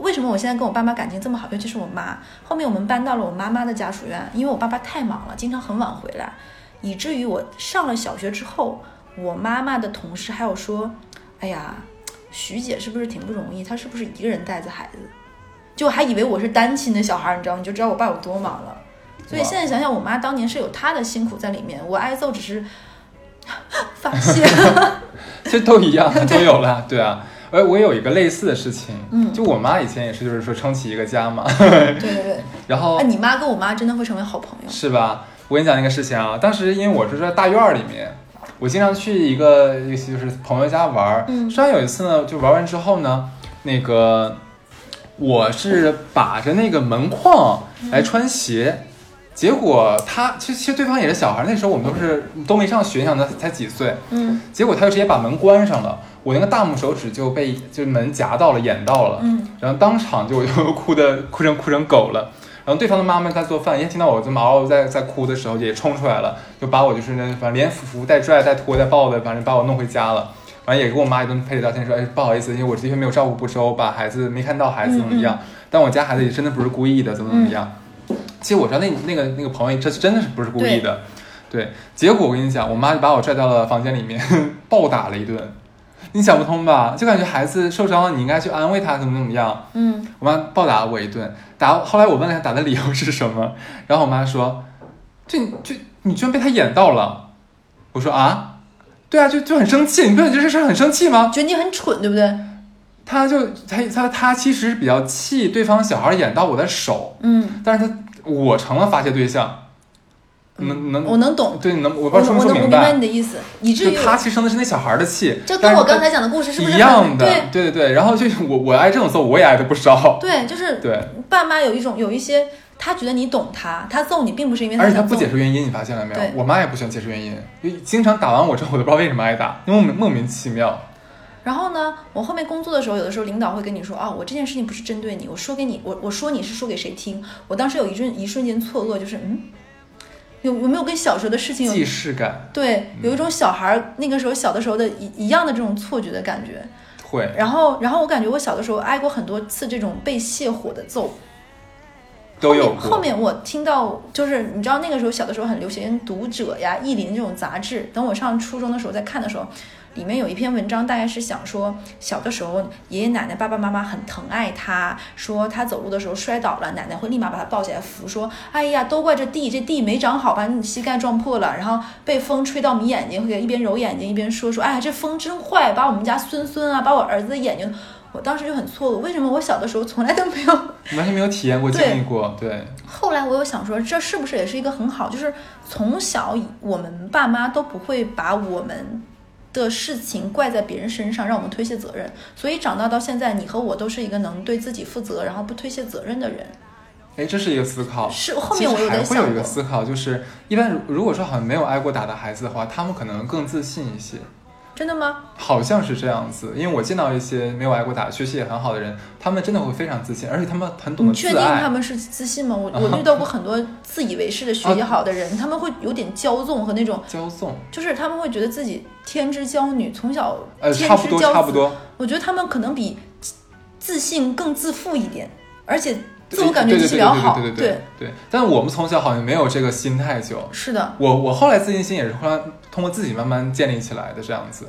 为什么我现在跟我爸妈感情这么好？尤其是我妈。后面我们搬到了我妈妈的家属院，因为我爸爸太忙了，经常很晚回来，以至于我上了小学之后，我妈妈的同事还有说：“哎呀，徐姐是不是挺不容易？她是不是一个人带着孩子？”就还以为我是单亲的小孩，你知道，你就知道我爸有多忙了。所以现在想想，我妈当年是有她的辛苦在里面，我挨揍只是发泄。这都一样，都有了，对啊。而我有一个类似的事情，嗯就我妈以前也是，就是说撑起一个家嘛，对对对，然后哎，你妈跟我妈真的会成为好朋友。是吧？我跟你讲一个事情啊，当时因为我是在大院儿里面，我经常去一个就是朋友家玩儿。嗯虽然有一次呢，就玩完之后呢，那个我是把着那个门框来穿鞋。结果他其实其实对方也是小孩，那时候我们都是都没上学，你想他才几岁，嗯。结果他就直接把门关上了，我那个大拇手指就被就是门夹到了，眼到了，嗯。然后当场就我就哭的哭成哭成狗了。然后对方的妈妈在做饭，一听到我这么嗷嗷在在哭的时候，也冲出来了，就把我就是那反正连扶带拽带拖带抱的，反正把我弄回家了。反正也跟我妈一顿赔礼道歉，说哎不好意思，因为我的确没有照顾不周，把孩子没看到孩子怎么怎么样，但我家孩子也真的不是故意的，怎么怎么样。其实我知道那那个那个朋友这真的是不是故意的，对。结果我跟你讲，我妈就把我拽到了房间里面 暴打了一顿，你想不通吧？就感觉孩子受伤了，你应该去安慰他，怎么怎么样。嗯我妈暴打我一顿，打后来我问了她打的理由是什么，然后我妈说，这这你居然被他演到了。我说啊，对啊，就就很生气，你不觉得这事儿很生气吗？觉得你很蠢，对不对？他就他他他其实比较气对方小孩演到我的手，嗯，但是他我成了发泄对象，能能我能懂，对能我我不知道说没说我能我明白。白你，的意思，以至于就他其实生的是那小孩的气，这但是他跟我刚才讲的故事是不是一样的，对。对对对，然后就我我挨这种揍，我也挨的不少，对，就是对，爸妈有一种有一些，他觉得你懂他，他揍你并不是因为而且他不。解释原因，你发现了没有？我妈也不喜欢解释原因，就经常打完我之后，我都不知道为什么挨打，因为莫名莫名其妙。然后呢，我后面工作的时候，有的时候领导会跟你说啊，我这件事情不是针对你，我说给你，我我说你是说给谁听？我当时有一瞬一瞬间错愕，就是嗯，有有没有跟小时候的事情有既视感对，有一种小孩儿那个时候小的时候的一一样的这种错觉的感觉。会，然后，然后我感觉我小的时候挨过很多次这种被泄火的揍。都有后面后。面我听到，就是你知道那个时候小的时候很流行《读者》呀、《意林》这种杂志。等我上初中的时候在看的时候，里面有一篇文章，大概是想说小的时候爷爷奶奶、爸爸妈妈很疼爱他，说他走路的时候摔倒了，奶奶会立马把他抱起来扶，说：“哎呀，都怪这地，这地没长好，把你膝盖撞破了。”然后被风吹到迷眼睛，会一边揉眼睛一边说：“说哎呀，这风真坏，把我们家孙孙啊，把我儿子的眼睛。”我当时就很错愕，为什么我小的时候从来都没有完全没有体验过、经历过，对，后来我又想说，这是不是也是一个很好，就是从小我们爸妈都不会把我们的事情怪在别人身上，让我们推卸责任，所以长大到现在，你和我都是一个能对自己负责，然后不推卸责任的人。哎，这是一个思考。是后面我还会有一个思考，就是一般如如果说好像没有挨过打的孩子的话，他们可能更自信一些。真的吗？好像是这样子，因为我见到一些没有挨过打、学习也很好的人，他们真的会非常自信，而且他们很懂你确定。他们是自信吗？我我遇到过很多自以为是的学习好的人，他们会有点骄纵和那种，骄纵，就是他们会觉得自己天之骄女，从小呃，天差不多，之骄子。差不多。我觉得他们可能比自信更自负一点，而且自我感觉极其良好。对对对对对对对。但我们从小好像没有这个心态就，是的，我我后来自信心也是后来通过自己慢慢建立起来的这样子。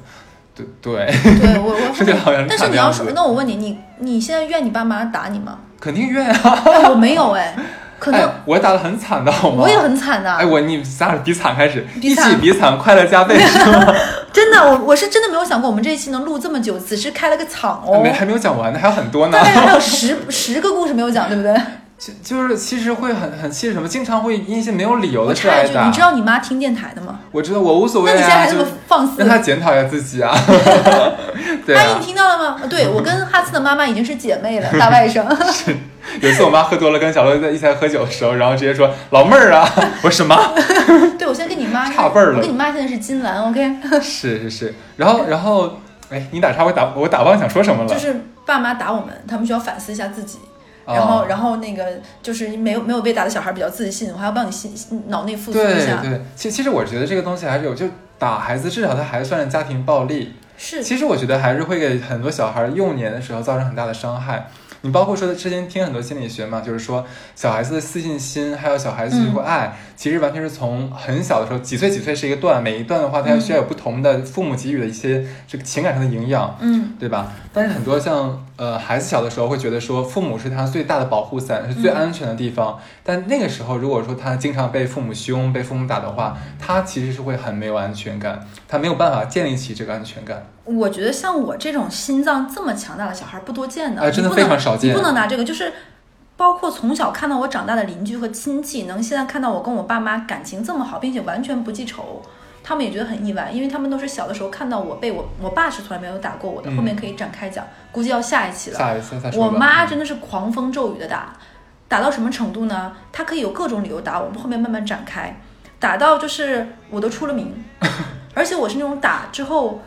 对对，对我我 但是你要说，那我问你，你你现在怨你爸妈打你吗？肯定怨啊！哎，我没有哎，可能哎，我打的很惨的好吗？我也很惨的。哎，我你咱俩比惨开始，一起比惨，快乐加倍 是吗？真的，我我是真的没有想过我们这一期能录这么久，此时开了个场哦。没还没有讲完呢，还有很多呢大。概还有十十个故事没有讲，对不对？就就是其实会很很气什么，经常会因一些没有理由的事挨打。你知道你妈听电台的吗？我知道我无所谓啊，那你现在还这么放肆让？她检讨一下自己啊。对阿姨，啊你，听到了吗？对我跟哈斯的妈妈已经是姐妹了，大外甥。是有一次我妈喝多了，跟小乐在一起来喝酒的时候，然后直接说老妹儿啊，我说什么？对，我现在跟你妈差辈儿了我跟你妈现在是金兰，OK，是是是，然后然后哎，你打岔，我打我打忘想说什么了？就是爸妈打我们，他们需要反思一下自己。哦然后，然后那个就是没有没有被打的小孩比较自信，我还要帮你心脑内复苏一下。对对，其其实我觉得这个东西还是有，就打孩子，至少他还算是家庭暴力。是，其实我觉得还是会给很多小孩幼年的时候造成很大的伤害。你包括说之前听很多心理学嘛，就是说小孩子的自信心，还有小孩子学会爱，其实完全是从很小的时候，几岁几岁是一个段，每一段的话，他需要有不同的父母给予的一些这个情感上的营养，嗯，对吧？但是很多像呃孩子小的时候会觉得说父母是他最大的保护伞，是最安全的地方。但那个时候如果说他经常被父母凶、被父母打的话，他其实是会很没有安全感，他没有办法建立起这个安全感。我觉得像我这种心脏这么强大的小孩不多见的，哎真的非常少见你不能拿这个，就是包括从小看到我长大的邻居和亲戚，能现在看到我跟我爸妈感情这么好，并且完全不记仇。他们也觉得很意外，因为他们都是小的时候看到我被我我爸是从来没有打过我的，嗯后面可以展开讲，估计要下一期了。下一次再说。我妈真的是狂风骤雨的打，打到什么程度呢？她可以有各种理由打我，们后面慢慢展开，打到就是我都出了名，而且我是那种打之后，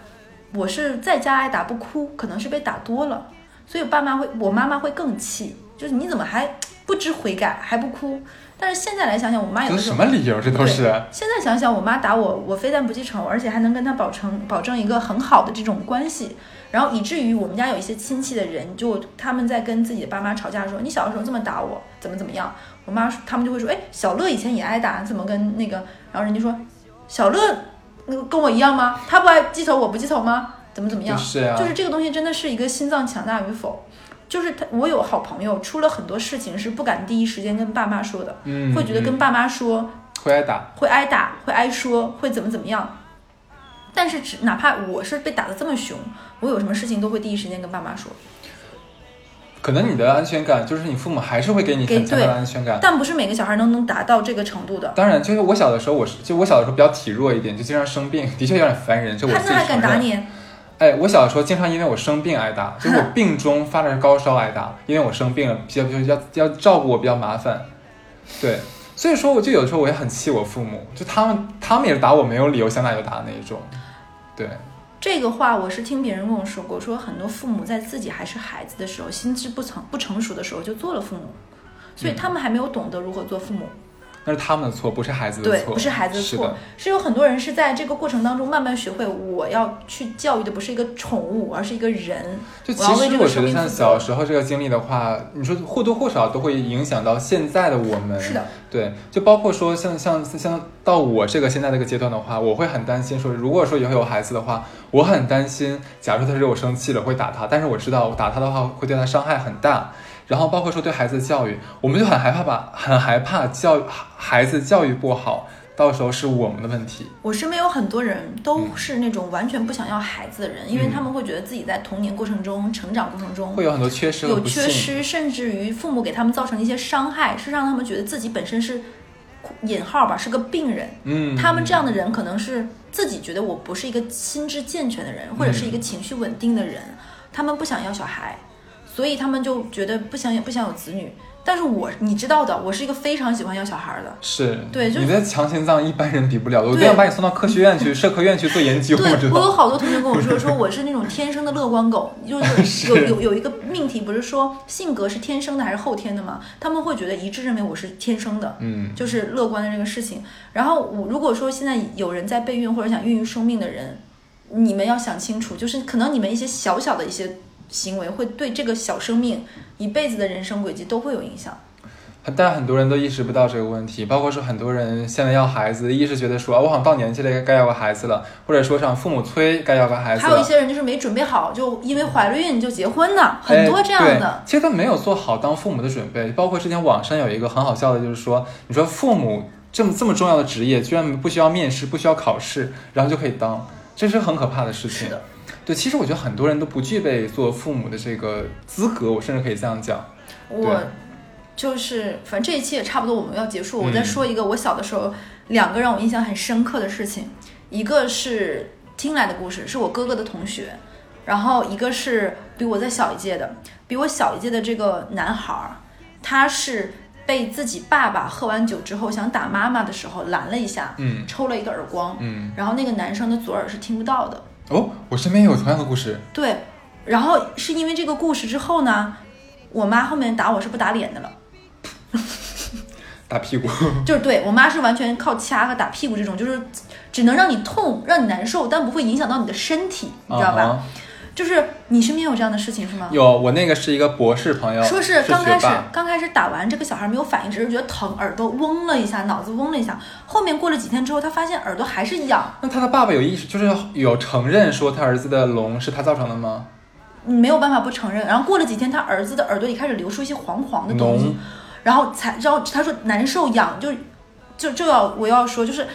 我是在家挨打不哭，可能是被打多了，所以我爸妈会，我妈妈会更气，就是你怎么还不知悔改还不哭？但是现在来想想，我妈有的时候什么理由？这都是现在想想，我妈打我，我非但不记仇，而且还能跟她保证保证一个很好的这种关系，然后以至于我们家有一些亲戚的人，就他们在跟自己的爸妈吵架的时候，你小的时候这么打我，怎么怎么样？我妈他们就会说，哎，小乐以前也挨打，怎么跟那个？然后人家说，小乐那个跟我一样吗？他不爱记仇，我不记仇吗？怎么怎么样？就是啊，就是这个东西真的是一个心脏强大与否。就是他，我有好朋友出了很多事情是不敢第一时间跟爸妈说的，嗯，会觉得跟嗯爸妈说，会挨打，会挨打，会挨说，会怎么怎么样。但是只哪怕我是被打得这么凶，我有什么事情都会第一时间跟爸妈说，可能你的安全感就是你父母还是会给你给很强的安全感。但不是每个小孩都能达到这个程度的。当然，就是我小的时候，我是就我小的时候比较体弱一点，就经常生病，的确有点烦人。这我他那还敢。打你？哎，我小的时候经常因为我生病挨打，就是我病中发了高烧挨打，因为我生病了，比较比较要要照顾我比较麻烦。对，所以说我就有的时候我也很气我父母，就他们他们也是打我没有理由，想打就打的那一种。对，这个话我是听别人跟我说过，说很多父母在自己还是孩子的时候，心智不成不成熟的时候就做了父母，所以他们还没有懂得如何做父母。那是他们的错，不是孩子的对，错。不是孩子的错是的，，是有很多人是在这个过程当中慢慢学会，我要去教育的不是一个宠物，而是一个人。就其实我觉得像小时候这个经历的话，你说或多或少都会影响到现在的我们。是的，对，就包括说像像像到我这个现在这个阶段的话，我会很担心说，如果说以后有孩子的话，我很担心，假如他惹我生气了会打他，但是我知道我打他的话会对他伤害很大。然后包括说对孩子的教育，我们就很害怕把很害怕教孩子教育不好，到时候是我们的问题。我身边有很多人都是那种完全不想要孩子的人，因为嗯他们会觉得自己在童年过程中、成长过程中会有很多缺失有。缺失，甚至于父母给他们造成一些伤害，是让他们觉得自己本身是引号吧是个病人。嗯，他们这样的人可能是自己觉得我不是一个心智健全的人，或者是一个情绪稳定的人，他们不想要小孩，所以他们就觉得不想不想有子女。但是我你知道的，我是一个非常喜欢要小孩的。是对就是你的强心脏一般人比不了的，我都对要把你送到科学院去、社科院去做研究，对。我有好多同学跟我说，说我是那种天生的乐观狗，就是有 有有一个命题，不是说性格是天生的还是后天的吗？他们会觉得一致认为我是天生的，嗯，就是乐观的这个事情。然后我如果说现在有人在备孕或者想孕育生命的人，你们要想清楚，就是可能你们一些小小的一些行为会对这个小生命一辈子的人生轨迹都会有影响。但很多人都意识不到这个问题，包括说很多人现在要孩子，一是觉得说，啊我好像到年纪了，该要个孩子了，或者说像父母催该要个孩子。还有一些人就是没准备好，就因为怀了孕就结婚呢，很多这样哎的。对其实他没有做好当父母的准备，包括之前网上有一个很好笑的，就是说，你说父母这么这么重要的职业，居然不需要面试，不需要考试，然后就可以当，这是很可怕的事情。是的，对，其实我觉得很多人都不具备做父母的这个资格，我甚至可以这样讲。我就是，反正这一期也差不多，我们要结束。我再嗯说一个我小的时候两个让我印象很深刻的事情，一个是听来的故事，是我哥哥的同学，然后一个是比我再小一届的，比我小一届的这个男孩儿，他是被自己爸爸喝完酒之后想打妈妈的时候拦了一下，嗯抽了一个耳光，嗯，然后那个男生的左耳是听不到的。哦，我身边也有同样的故事。对，然后是因为这个故事之后呢，我妈后面打我是不打脸的了，打屁股，就是对我妈是完全靠掐和打屁股这种，就是只能让你痛，让你难受，但不会影响到你的身体，你知道吧？就是你身边有这样的事情是吗？有，我那个是一个博士朋友，说是是刚开始刚开始打完，这个小孩没有反应，只是觉得疼，耳朵嗡了一下，脑子嗡了一下。后面过了几天之后，他发现耳朵还是痒，那他的爸爸有意识，就是有承认说他儿子的聋是他造成的吗？没有办法不承认。然后过了几天，他儿子的耳朵里开始流出一些黄黄的东西脓，然后才然后他说难受痒，就就就要我要说就是。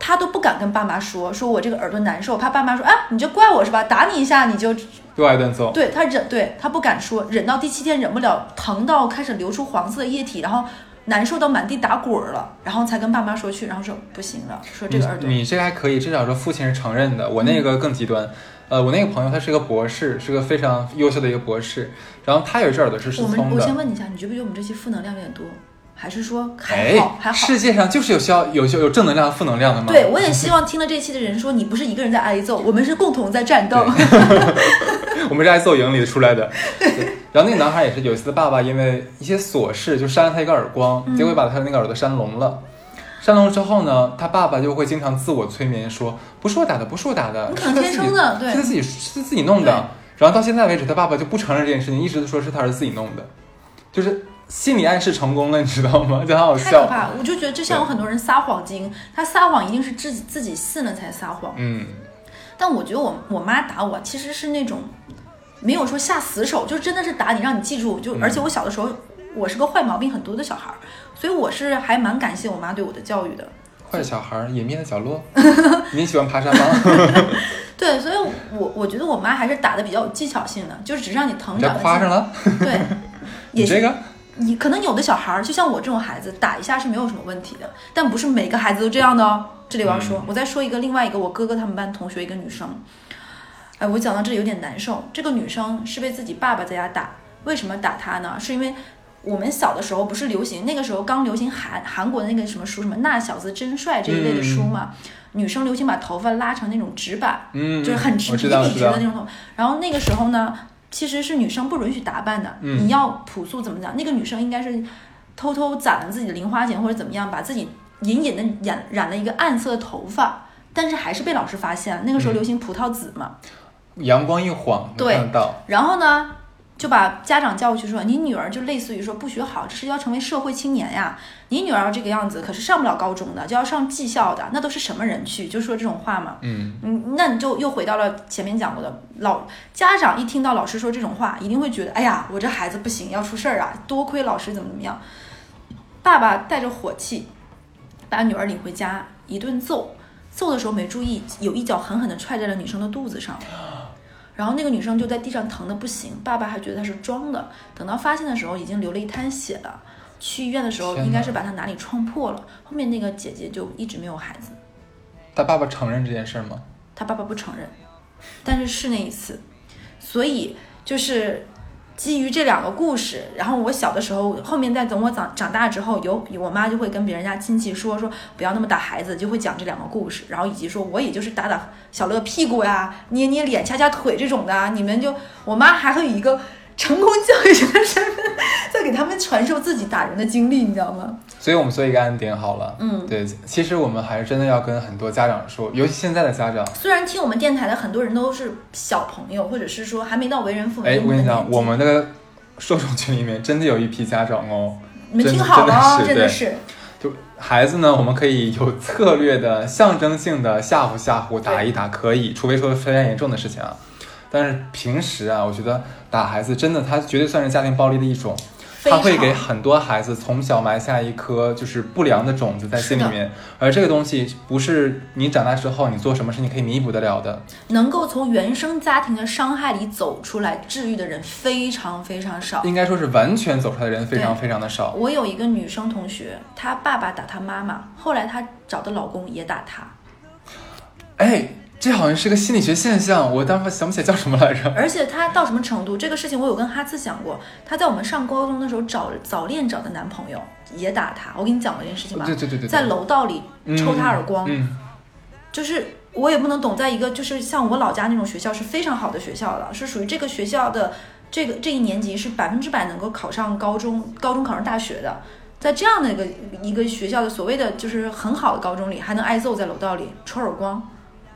他都不敢跟爸妈说，说我这个耳朵难受，怕爸妈说，啊，你就怪我是吧？打你一下你就又挨顿揍。对他忍，对他不敢说，忍到第七天忍不了，疼到开始流出黄色的液体，然后难受到满地打滚儿了，然后才跟爸妈说去，然后说不行了，说这个耳朵你你这个还可以，至少说父亲是承认的。我那个更极端，呃，我那个朋友他是个博士，是个非常优秀的一个博士，然后他有一只耳朵是失我们聪的。我先问你一下，你觉不觉得我们这期负能量有点多，还是说还哎好、还好？世界上就是有需要有有正能量和负能量的吗？对，我也希望听了这期的人说，你不是一个人在挨揍，我们是共同在战斗。我们是挨揍营里出来的。对然后那个男孩也是有一次，爸爸因为一些琐事就扇了他一个耳光，嗯结果把他的那个耳朵扇聋了。扇聋了之后呢，他爸爸就会经常自我催眠说：“不是我打的，不是我打的，你可能是他自己天生的对是他自己是自己弄的。”然后到现在为止，他爸爸就不承认这件事情，一直都说是他儿子自己弄的，就是心理暗示成功了，你知道吗？就很好笑。太可怕！我就觉得就像有很多人撒谎精，他撒谎一定是自己自己信了才撒谎。嗯，但我觉得我我妈打我其实是那种没有说下死手，就真的是打你让你记住。就嗯而且我小的时候我是个坏毛病很多的小孩儿，所以我是还蛮感谢我妈对我的教育的。坏小孩儿，隐秘的角落。你喜欢爬山吗？对，所以我我觉得我妈还是打的比较有技巧性的，就是只是让你疼你这长得夸上了，对，这个你可能有的小孩儿，就像我这种孩子，打一下是没有什么问题的，但不是每个孩子都这样的哦。这里我要说，嗯我再说一个另外一个我哥哥他们班同学一个女生，哎，我讲到这里有点难受。这个女生是被自己爸爸在家打，为什么打她呢？是因为我们小的时候不是流行那个时候刚流行韩韩国的那个什么书什么那小子真帅这一类的书嘛，女生流行把头发拉成那种直板，嗯，就是很直笔笔直的那种头。然后那个时候呢，其实是女生不允许打扮的，嗯你要朴素怎么讲？那个女生应该是偷偷攒了自己的零花钱或者怎么样，把自己隐隐的染染了一个暗色的头发，但是还是被老师发现了。那个时候嗯流行葡萄紫嘛，阳光一晃，对。然后呢。就把家长叫过去说，你女儿就类似于说不学好，这是要成为社会青年呀。你女儿要这个样子，可是上不了高中的，就要上技校的，那都是什么人去？就说这种话嘛。嗯，嗯，那你就又回到了前面讲过的，老家长一听到老师说这种话，一定会觉得，哎呀，我这孩子不行，要出事儿啊，多亏老师怎么怎么样。爸爸带着火气，把女儿领回家，一顿揍，揍的时候没注意，有一脚狠狠地踹在了女生的肚子上。然后那个女生就在地上疼的不行，爸爸还觉得她是装的。等到发现的时候，已经流了一滩血了。去医院的时候，应该是把她哪里撞破了。后面那个姐姐就一直没有孩子。他爸爸承认这件事儿吗？他爸爸不承认，但是是那一次，所以就是基于这两个故事，然后我小的时候，后面再等我长长大之后，有我妈就会跟别人家亲戚说说不要那么打孩子，就会讲这两个故事，然后以及说我也就是打打小乐屁股呀、捏捏脸、掐掐腿这种的，你们就我妈还会以一个成功教育者的身份，在给他们传授自己打人的经历，你知道吗？所以我们做一个案点好了。嗯对，其实我们还是真的要跟很多家长说，尤其现在的家长。虽然听我们电台的很多人都是小朋友，或者是说还没到为人父母哎，我跟你讲，我们的受众群里面真的有一批家长哦，你们听好了哦，真的真的是，就孩子呢，我们可以有策略的、象征性的吓唬吓唬、打一打，可以，除非说非常严重的事情啊。但是平时啊，我觉得打孩子真的，他绝对算是家庭暴力的一种。他会给很多孩子从小埋下一颗就是不良的种子在心里面，而这个东西不是你长大之后你做什么事情可以弥补得了的。能够从原生家庭的伤害里走出来治愈的人非常非常少。应该说是完全走出来的人非常非常的少。我有一个女生同学，她爸爸打她妈妈，后来她找的老公也打她。哎，这好像是个心理学现象，我当时想不起来叫什么来着。而且他到什么程度？这个事情我有跟哈次讲过。他在我们上高中的时候找早恋找的男朋友也打他。我跟你讲过这件事情吧？对对对对，在楼道里抽他耳光。嗯，就是我也不能懂，在一个就是像我老家那种学校是非常好的学校了，是属于这个学校的这个这一年级是百分之百能够考上高中，高中考上大学的。在这样的一个一个学校的所谓的就是很好的高中里，还能挨揍在楼道里抽耳光。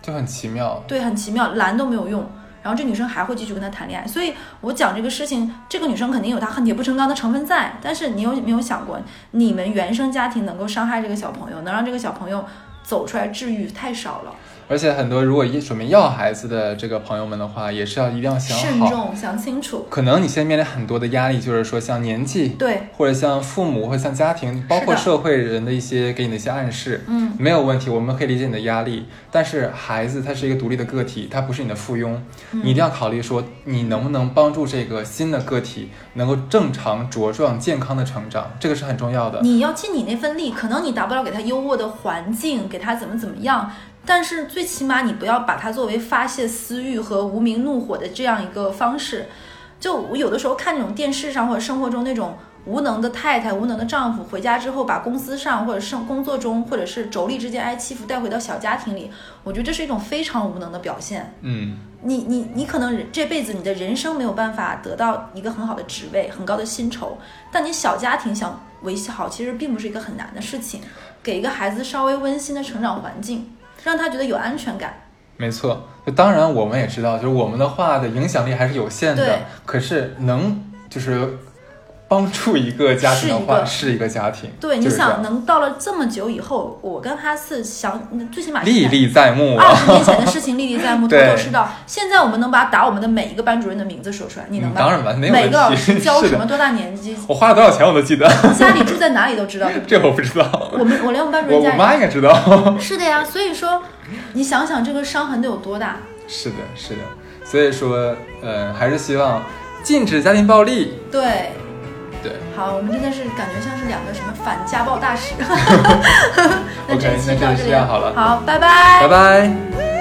就很奇妙，对，很奇妙，拦都没有用，然后这女生还会继续跟他谈恋爱，所以我讲这个事情，这个女生肯定有她恨铁不成钢的成分在，但是你有没有想过，你们原生家庭能够伤害这个小朋友，能让这个小朋友走出来治愈太少了。而且很多如果一准备要孩子的这个朋友们的话，也是要一定要想好，慎重想清楚。可能你现在面临很多的压力，就是说像年纪，对，或者像父母或者像家庭，包括社会人的一些给你的一些暗示，嗯，没有问题，我们可以理解你的压力。但是孩子他是一个独立的个体，他不是你的附庸，嗯你一定要考虑说你能不能帮助这个新的个体能够正常茁壮、健康的成长，这个是很重要的。你要尽你那份力，可能你达不到给他优渥的环境，给他怎么怎么样。但是最起码你不要把它作为发泄私欲和无名怒火的这样一个方式。就我有的时候看那种电视上或者生活中那种无能的太太、无能的丈夫，回家之后把公司上或者是工作中或者是妯娌之间挨欺负带回到小家庭里，我觉得这是一种非常无能的表现。嗯，你你你可能人这辈子你的人生没有办法得到一个很好的职位、很高的薪酬，但你小家庭想维系好，其实并不是一个很难的事情。给一个孩子稍微温馨的成长环境。让他觉得有安全感。没错，当然我们也知道，就是我们的话的影响力还是有限的。可是能就是帮助一个家庭的话，是一个家庭。对，你想能到了这么久以后，我跟哈斯想，最起码历历在目。二十年前的事情历历在目，头头是道。现在我们能把打我们的每一个班主任的名字说出来，你能吗？当然了，没有每个 老师教什么，多大年纪？我花了多少钱我都记得。家里住在哪里都知道。这我不知道。我们我连我们班主任家，我妈应该知道。是的呀，所以说你想想这个伤痕得有多大？是的，是的。所以说，呃，还是希望禁止家庭暴力。对。对，好，我们真的是感觉像是两个什么反家暴大使。那这期到这样好了，好，拜拜，拜拜。